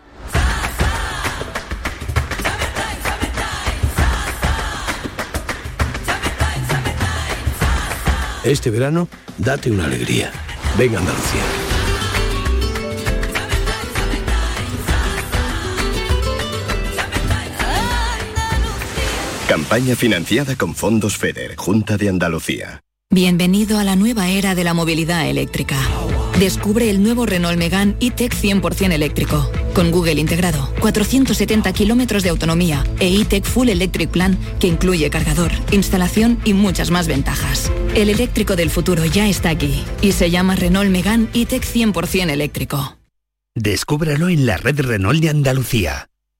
Este verano, date una alegría. Venga Andalucía. Campaña financiada con fondos FEDER, Junta de Andalucía. Bienvenido a la nueva era de la movilidad eléctrica. Descubre el nuevo Renault Megane E-Tech 100% eléctrico. con Google integrado, 470 kilómetros de autonomía e e-Tech Full Electric Plan que incluye cargador, instalación y muchas más ventajas. El eléctrico del futuro ya está aquí y se llama Renault Megan e-Tech 100% eléctrico. Descúbralo en la red Renault de Andalucía.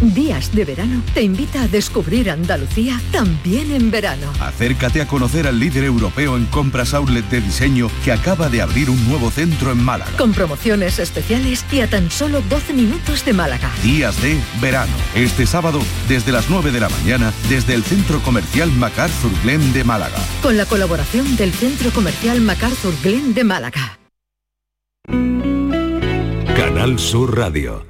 Días de verano te invita a descubrir Andalucía también en verano. Acércate a conocer al líder europeo en compras outlet de diseño que acaba de abrir un nuevo centro en Málaga. Con promociones especiales y a tan solo 12 minutos de Málaga. Días de verano. Este sábado, desde las 9 de la mañana, desde el Centro Comercial MacArthur Glen de Málaga. Con la colaboración del Centro Comercial MacArthur Glen de Málaga. Canal Sur Radio.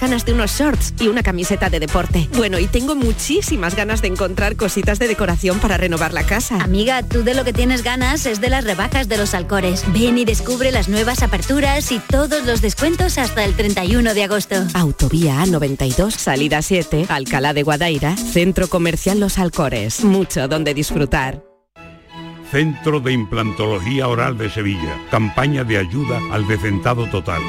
de unos shorts y una camiseta de deporte. Bueno, y tengo muchísimas ganas de encontrar cositas de decoración para renovar la casa. Amiga, tú de lo que tienes ganas es de las rebajas de los Alcores. Ven y descubre las nuevas aperturas y todos los descuentos hasta el 31 de agosto. Autovía A92, salida 7, Alcalá de Guadaira, Centro Comercial Los Alcores. Mucho donde disfrutar. Centro de Implantología Oral de Sevilla. Campaña de ayuda al decentado total.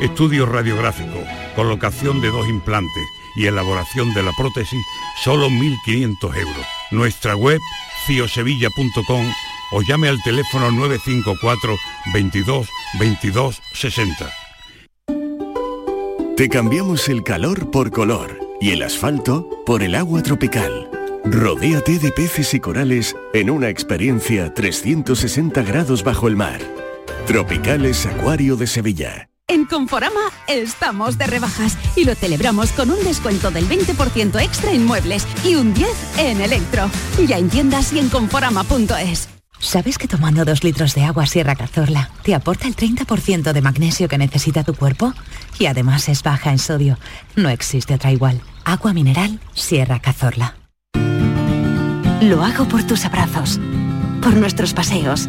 Estudio radiográfico, colocación de dos implantes y elaboración de la prótesis, solo 1.500 euros. Nuestra web, ciosevilla.com o llame al teléfono 954 22 22 60. Te cambiamos el calor por color y el asfalto por el agua tropical. Rodéate de peces y corales en una experiencia 360 grados bajo el mar. Tropicales Acuario de Sevilla. En Conforama estamos de rebajas y lo celebramos con un descuento del 20% extra en muebles y un 10 en electro. Ya en tiendas y en conforama.es. ¿Sabes que tomando dos litros de agua Sierra Cazorla te aporta el 30% de magnesio que necesita tu cuerpo? Y además es baja en sodio. No existe otra igual. Agua mineral Sierra Cazorla. Lo hago por tus abrazos, por nuestros paseos,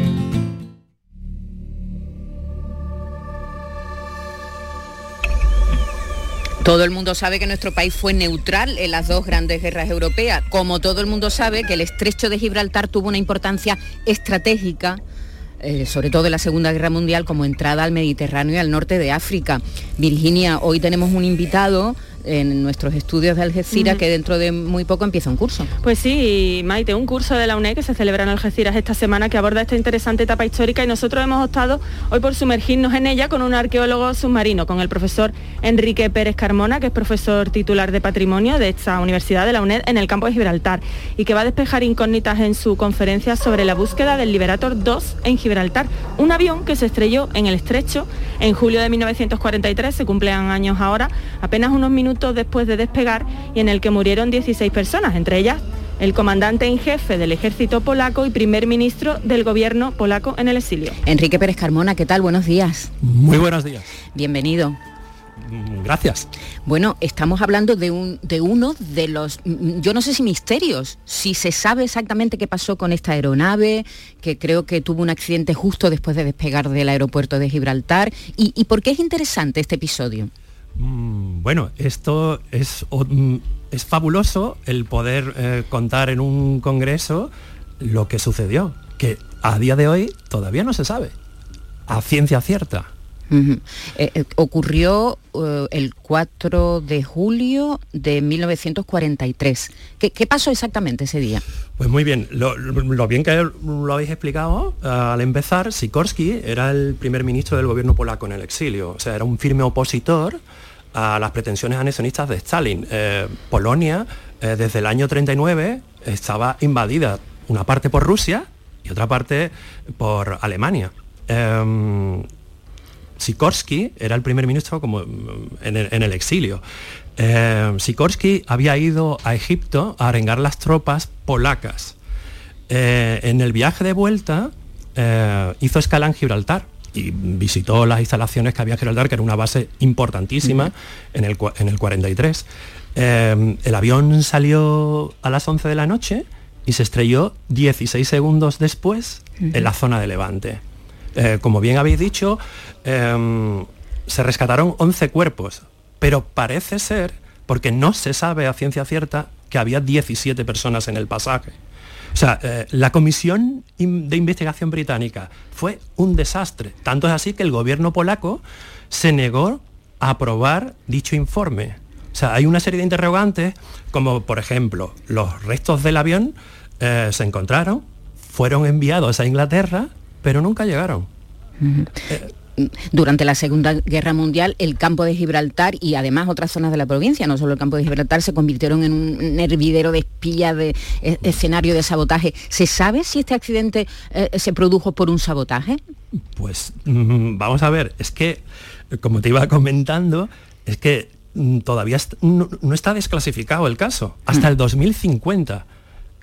Todo el mundo sabe que nuestro país fue neutral en las dos grandes guerras europeas, como todo el mundo sabe que el estrecho de Gibraltar tuvo una importancia estratégica eh, sobre todo en la Segunda Guerra Mundial, como entrada al Mediterráneo y al norte de África. Virginia, hoy tenemos un invitado en nuestros estudios de Algeciras, que dentro de muy poco empieza un curso. Pues sí, Maite, un curso de la UNED que se celebra en Algeciras esta semana que aborda esta interesante etapa histórica y nosotros hemos optado hoy por sumergirnos en ella con un arqueólogo submarino, con el profesor Enrique Pérez Carmona, que es profesor titular de patrimonio de esta Universidad de la UNED en el campo de Gibraltar y que va a despejar incógnitas en su conferencia sobre la búsqueda del Liberator 2 en Gibraltar, un avión que se estrelló en el estrecho en julio de 1943, se cumplen años ahora, apenas unos minutos después de despegar y en el que murieron 16 personas, entre ellas el comandante en jefe del ejército polaco y primer ministro del gobierno polaco en el exilio. Enrique Pérez Carmona, ¿qué tal? Buenos días. Muy buenos días. Bienvenido. mm, gracias. Bueno, estamos hablando de, un, de uno de los, mm, yo no sé si misterios, si se sabe exactamente qué pasó con esta aeronave, que creo que tuvo un accidente justo después de despegar del aeropuerto de Gibraltar, y, y por qué es interesante este episodio. Mm, bueno, esto es, es fabuloso el poder eh, contar en un congreso lo que sucedió, que a día de hoy todavía no se sabe, a ciencia cierta. Eh, eh, ocurrió el 4 de julio de 1943. ¿Qué, pasó exactamente ese día? Pues muy bien, lo, bien que lo habéis explicado, al empezar, Sikorsky era el primer ministro del gobierno polaco en el exilio, o sea, era un firme opositor a las pretensiones anexionistas de Stalin. Eh, Polonia, eh, desde el año 39, estaba invadida una parte por Rusia y otra parte por Alemania. Eh, Sikorsky era el primer ministro como en el, exilio. Sikorsky había ido a Egipto a arengar las tropas polacas. en el viaje de vuelta hizo escala en Gibraltar y visitó las instalaciones que había Gibraltar, que era una base importantísima en, el, en el 43. Eh, el avión salió a las 11 de la noche y se estrelló 16 segundos después en la zona de Levante. Eh, como bien habéis dicho, em, se rescataron 11 cuerpos, pero parece ser, porque no se sabe a ciencia cierta, que había 17 personas en el pasaje. O sea, eh, la comisión de investigación británica fue un desastre. Tanto es así que el gobierno polaco se negó a aprobar dicho informe. O sea, hay una serie de interrogantes, como por ejemplo, los restos del avión eh, se encontraron, fueron enviados a Inglaterra, pero nunca llegaron durante la Segunda Guerra Mundial el campo de Gibraltar y además otras zonas de la provincia, no solo el campo de Gibraltar, se convirtieron en un hervidero de espías, de e, escenario de sabotaje. ¿Se sabe si este accidente eh, se produjo por un sabotaje? Pues mm, vamos a ver, es que, como te iba comentando, es que mm, todavía no, está desclasificado el caso, hasta el 2050.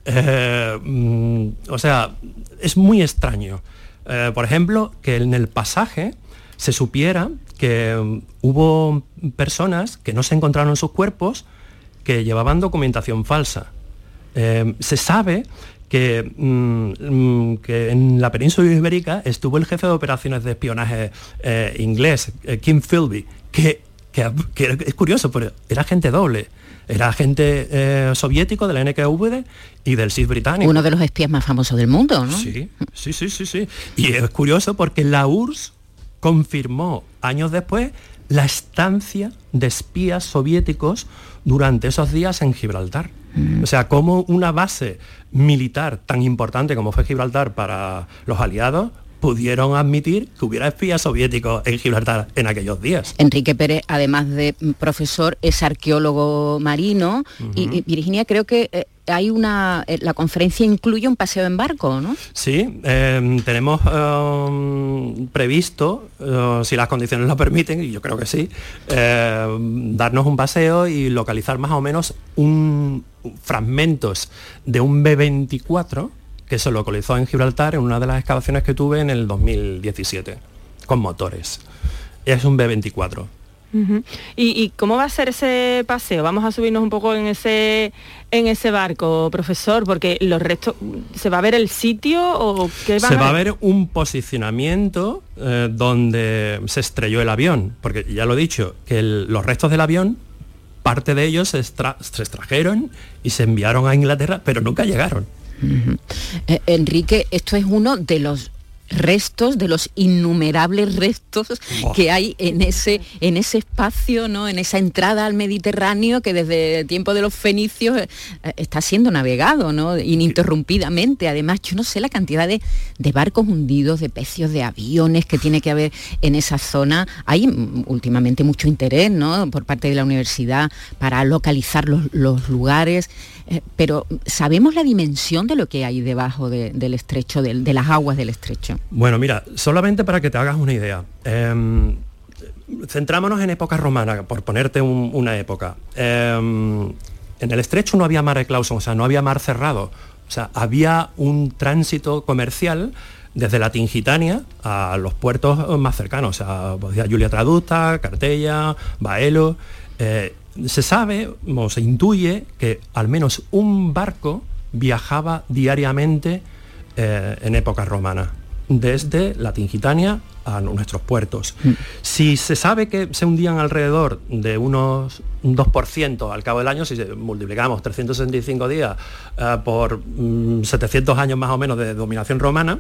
Eh, mm, o sea, es muy extraño. Eh, por ejemplo, que en el pasaje se supiera que mm, hubo personas que no se encontraron sus cuerpos que llevaban documentación falsa. Eh, se sabe que, mm, mm, que, en la península ibérica estuvo el jefe de operaciones de espionaje eh, inglés, Kim Philby, que, que, es curioso, pero era gente doble. Era agente eh, soviético de la NKVD y del SIS británico. Uno de los espías más famosos del mundo, ¿no? Sí, sí, sí, sí, sí. Y es curioso porque la URSS confirmó años después la estancia de espías soviéticos durante esos días en Gibraltar. Mm. O sea, como una base militar tan importante como fue Gibraltar para los aliados pudieron admitir que hubiera espías soviéticos en Gibraltar en aquellos días. Enrique Pérez, además de profesor, es arqueólogo marino y, Virginia, creo que eh, hay una, eh, la conferencia incluye un paseo en barco, ¿no? Sí, em, tenemos em, previsto, eh, si las condiciones lo permiten, y yo creo que sí, em, darnos un paseo y localizar más o menos un, fragmentos de un B-24 que se localizó en Gibraltar en una de las excavaciones que tuve en el 2017, con motores. Es un B-24. ¿Y, cómo va a ser ese paseo? Vamos a subirnos un poco en ese, en ese barco, profesor, porque los restos, ¿se va a ver el sitio o qué va Se va a ver un posicionamiento eh, donde se estrelló el avión, porque ya lo he dicho, que los restos del avión, parte de ellos se extrajeron y se enviaron a Inglaterra, pero nunca llegaron. Eh, Enrique, esto es uno de los restos, de los innumerables restos que hay en ese, en ese espacio, ¿no? en esa entrada al Mediterráneo que desde el tiempo de los fenicios eh, está siendo navegado ¿no? ininterrumpidamente. Además, yo no sé la cantidad de, barcos hundidos, de pecios, de aviones que tiene que haber en esa zona. Hay mm, últimamente mucho interés ¿no? por parte de la universidad para localizar los, lugares, eh, pero ¿sabemos la dimensión de lo que hay debajo del estrecho, de las aguas del estrecho? Bueno, mira, solamente para que te hagas una idea. Em, centrámonos en época romana, por ponerte una época. Em, en el estrecho no había mar de Clauson, o sea, no había mar cerrado. O sea, había un tránsito comercial desde la Tingitania a los puertos más cercanos, o sea, pues, Julia Traducta, Cartella, Baelo. Eh, se sabe o se intuye que al menos un barco viajaba diariamente eh, en época romana, desde la Tingitania a nuestros puertos. Mm. Si se sabe que se hundían alrededor de unos 2% al cabo del año, si multiplicamos 365 días eh, por 700 mm, años más o menos de dominación romana,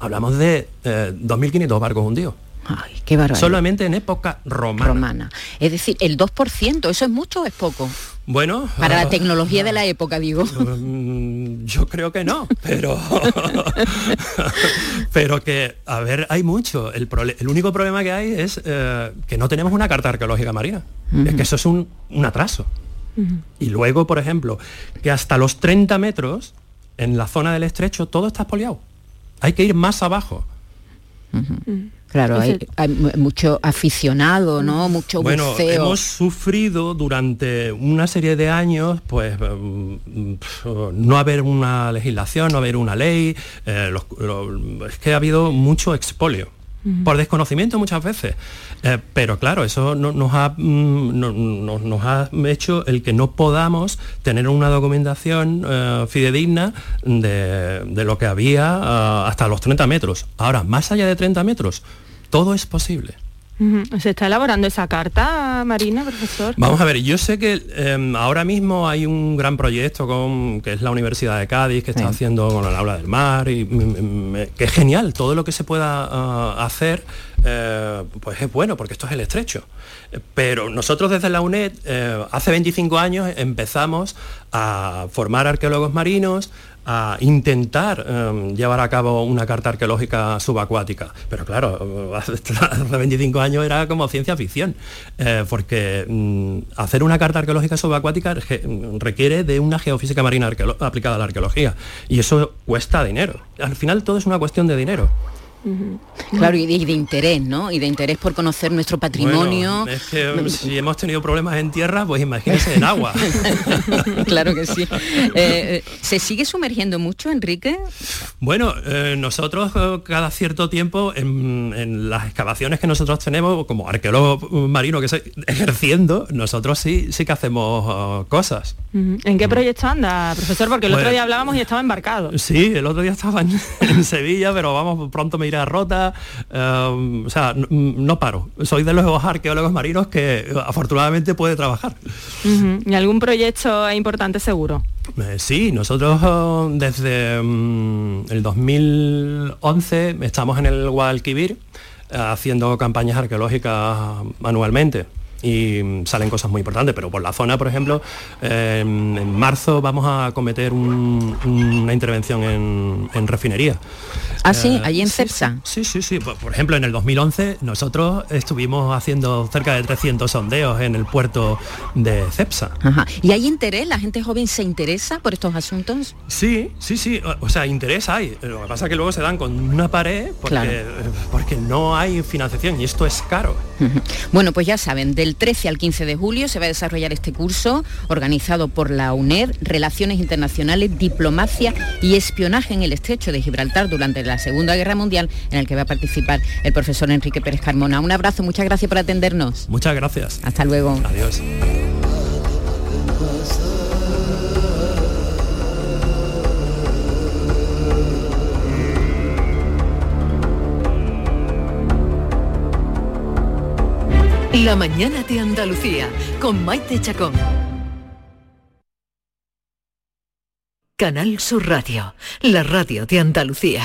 hablamos de 2.500 eh, barcos hundidos. Ay, qué barbaridad. Solamente en época romana. romana. Es decir, el 2%, ¿eso es mucho o es poco? Bueno. Para la tecnología de la época, digo. Mm, yo creo que no, pero. pero que, a ver, hay mucho. El, único problema que hay es eh, que no tenemos una carta arqueológica marina. Es que eso es un, atraso. Y luego, por ejemplo, que hasta los 30 metros, en la zona del estrecho, todo está espoliado. Hay que ir más abajo. Claro, hay, mucho aficionado, ¿no? Mucho bueno, hemos sufrido durante una serie de años, pues, mm, no haber una legislación, no haber una ley. Eh, es que ha habido mucho expolio por desconocimiento muchas veces. Eh, pero claro, eso nos, ha, mm, nos ha hecho el que no podamos tener una documentación eh, fidedigna de, lo que había eh, hasta los 30 metros. Ahora, más allá de 30 metros, todo es posible. ¿Se está elaborando esa carta, Marina, profesor? Vamos a ver, yo sé que em, ahora mismo hay un gran proyecto con, que es la Universidad de Cádiz, que está haciendo con el aula del mar, y que es genial, todo lo que se pueda ah, hacer, eh, pues es bueno, porque esto es el estrecho. Pero nosotros desde la UNED, eh, hace 25 años empezamos a formar arqueólogos marinos, a intentar em, llevar a cabo una carta arqueológica subacuática. Pero claro, hace 25 años era como ciencia ficción, eh, porque mm, hacer una carta arqueológica subacuática requiere de una geofísica marina aplicada a la arqueología. Y eso cuesta dinero. Al final todo es una cuestión de dinero. Claro, y de, interés, ¿no? Y de interés por conocer nuestro patrimonio. es que si hemos tenido problemas en tierra, pues imagínense en agua. claro que sí. Eh, eh, ¿Se sigue sumergiendo mucho, Enrique? Bueno, eh, nosotros cada cierto tiempo, en, las excavaciones que nosotros tenemos, como arqueólogo marino que estoy ejerciendo, nosotros sí, sí que hacemos cosas. ¿En qué proyecto anda, profesor? Porque el otro pues día hablábamos y estaba embarcado. Sí, el otro día estaba en, en Sevilla, pero vamos, pronto me iré a Rota. Eh, o sea, no, paro. Soy de los arqueólogos marinos que eh, afortunadamente puede trabajar. ¿Y algún proyecto importante seguro? Eh, sí, nosotros desde mm, el 2011 estamos en el Guadalquivir haciendo campañas arqueológicas anualmente y salen cosas muy importantes, pero por la zona, por ejemplo, en marzo vamos a cometer una intervención en, refinería. Ah, sí, eh, allí en CEPSA. Sí, sí, sí, Por, ejemplo, en el 2011 nosotros estuvimos haciendo cerca de 300 sondeos en el puerto de CEPSA. ¿Y hay interés? ¿La gente joven se interesa por estos asuntos? Sí, sí, sí, o sea, interés hay. Lo que pasa es que luego se dan con una pared porque, porque no hay financiación y esto es caro. Bueno, pues ya saben, del 13 al 15 de julio se va a desarrollar este curso organizado por la UNED, Relaciones Internacionales, Diplomacia y Espionaje en el Estrecho de Gibraltar durante la Segunda Guerra Mundial, en el que va a participar el profesor Enrique Pérez Carmona. Un abrazo, muchas gracias por atendernos. Muchas gracias. Hasta luego. Adiós. La mañana de Andalucía con Maite Chacón. Canal Sur Radio, la radio de Andalucía.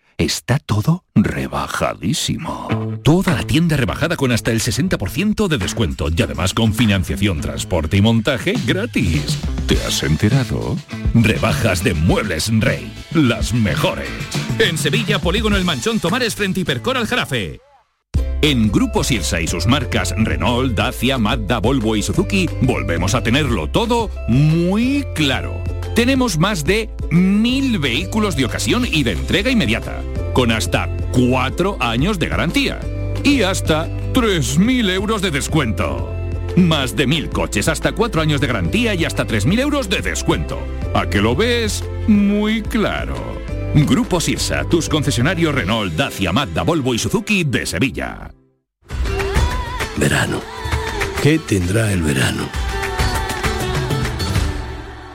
Está todo rebajadísimo. Toda la tienda rebajada con hasta el 60% de descuento y además con financiación, transporte y montaje gratis. ¿Te has enterado? Rebajas de Muebles Rey. Las mejores. En Sevilla, Polígono El Manchón Tomares frente Hipercor al Jarafe. En Grupo Sirsa y sus marcas Renault, Dacia, Mazda, Volvo y Suzuki volvemos a tenerlo todo muy claro. Tenemos más de mil vehículos de ocasión y de entrega inmediata, con hasta cuatro años de garantía y hasta 3.000 euros de descuento. Más de mil coches, hasta cuatro años de garantía y hasta 3.000 euros de descuento. ¿A que lo ves? Muy claro. Grupo Sirsa, tus concesionarios Renault, Dacia, Mazda, Volvo y Suzuki de Sevilla. Verano. ¿Qué tendrá el verano?